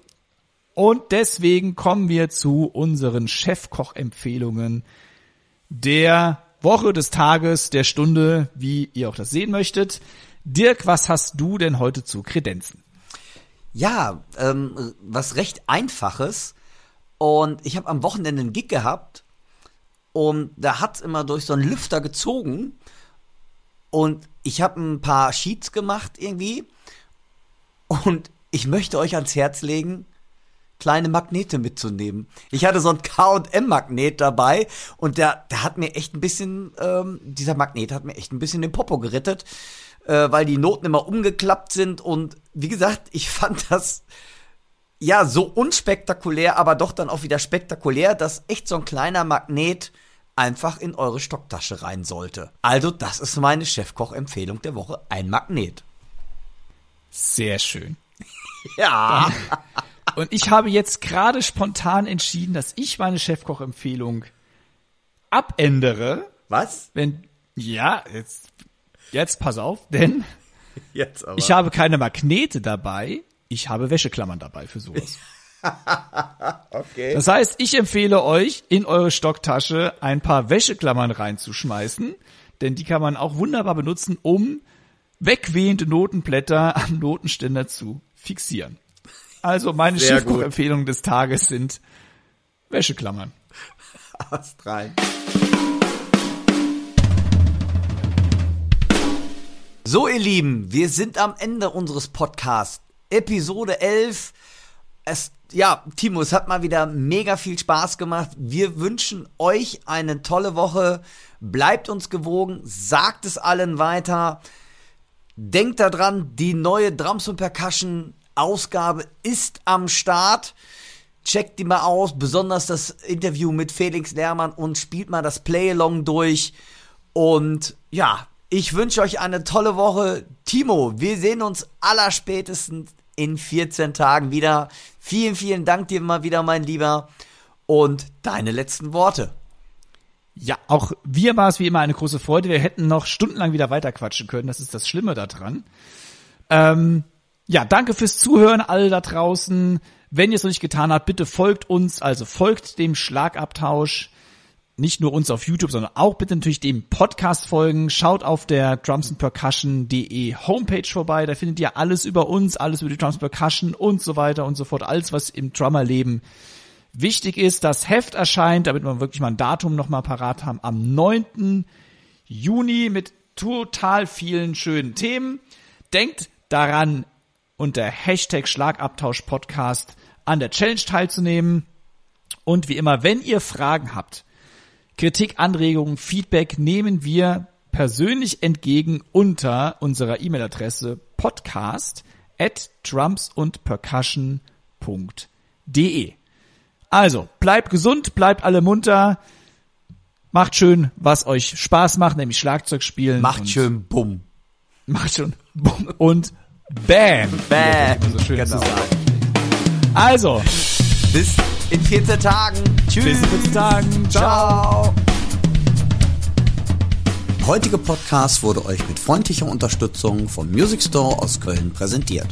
Und deswegen kommen wir zu unseren Chefkoch-Empfehlungen der Woche, des Tages, der Stunde, wie ihr auch das sehen möchtet. Dirk, was hast du denn heute zu Kredenzen? ja, ähm, was recht Einfaches. Und ich habe am Wochenende einen Gig gehabt und da hat's immer durch so einen Lüfter gezogen. Und ich habe ein paar Sheets gemacht irgendwie. Und ich möchte euch ans Herz legen, kleine Magnete mitzunehmen. Ich hatte so ein K&M-Magnet dabei und der, der hat mir echt ein bisschen, ähm, dieser Magnet hat mir echt ein bisschen den Popo gerettet, äh, weil die Noten immer umgeklappt sind. Und wie gesagt, ich fand das ja so unspektakulär, aber doch dann auch wieder spektakulär, dass echt so ein kleiner Magnet einfach in eure Stocktasche rein sollte. Also, das ist meine Chefkoch-Empfehlung der Woche, ein Magnet. Sehr schön. Ja. Und ich habe jetzt gerade spontan entschieden, dass ich meine Chefkoch-Empfehlung abändere. Was? Wenn, ja, jetzt, jetzt pass auf, denn Jetzt aber. ich habe keine Magnete dabei, ich habe Wäscheklammern dabei für sowas. okay. Das heißt, ich empfehle euch, in eure Stocktasche ein paar Wäscheklammern reinzuschmeißen, denn die kann man auch wunderbar benutzen, um wegwehende Notenblätter am Notenständer zu fixieren. Also meine Sehr Schiffbuchempfehlungen des Tages sind Wäscheklammern. Ast rein. So, ihr Lieben, wir sind am Ende unseres Podcasts. Episode 11. Es, ja, Timo, es hat mal wieder mega viel Spaß gemacht. Wir wünschen euch eine tolle Woche. Bleibt uns gewogen. Sagt es allen weiter. Denkt daran, die neue Drums und Percussion Ausgabe ist am Start. Checkt die mal aus, besonders das Interview mit Felix Lehrmann und spielt mal das Play-Along durch. Und ja, ich wünsche euch eine tolle Woche. Timo, wir sehen uns allerspätestens in 14 Tagen wieder. Vielen, vielen Dank dir mal wieder, mein Lieber. Und deine letzten Worte. Ja, auch wir war es wie immer eine große Freude. Wir hätten noch stundenlang wieder weiterquatschen können. Das ist das Schlimme daran. Ähm, ja, danke fürs Zuhören, alle da draußen. Wenn ihr es noch nicht getan habt, bitte folgt uns, also folgt dem Schlagabtausch. Nicht nur uns auf YouTube, sondern auch bitte natürlich dem Podcast folgen. Schaut auf der drumsandpercussion.de Homepage vorbei. Da findet ihr alles über uns, alles über die Drums Percussion und so weiter und so fort. Alles, was im Drummerleben wichtig ist. Das Heft erscheint, damit wir wirklich mal ein Datum nochmal parat haben, am 9. Juni mit total vielen schönen Themen. Denkt daran, unter Hashtag Schlagabtausch Podcast an der Challenge teilzunehmen. Und wie immer, wenn ihr Fragen habt, Kritik, Anregungen, Feedback nehmen wir persönlich entgegen unter unserer E-Mail-Adresse podcast at drumsundpercussion.de. Also, bleibt gesund, bleibt alle munter, macht schön, was euch Spaß macht, nämlich Schlagzeug spielen. Macht schön Bumm. Macht schon Bum und Bam. Bam. So schön Genau. zu sagen. Also, Bis in 14 Tagen. Tschüss. bis in 14 Tagen. Ciao. Der heutige Podcast wurde euch mit freundlicher Unterstützung vom Music Store aus Köln präsentiert.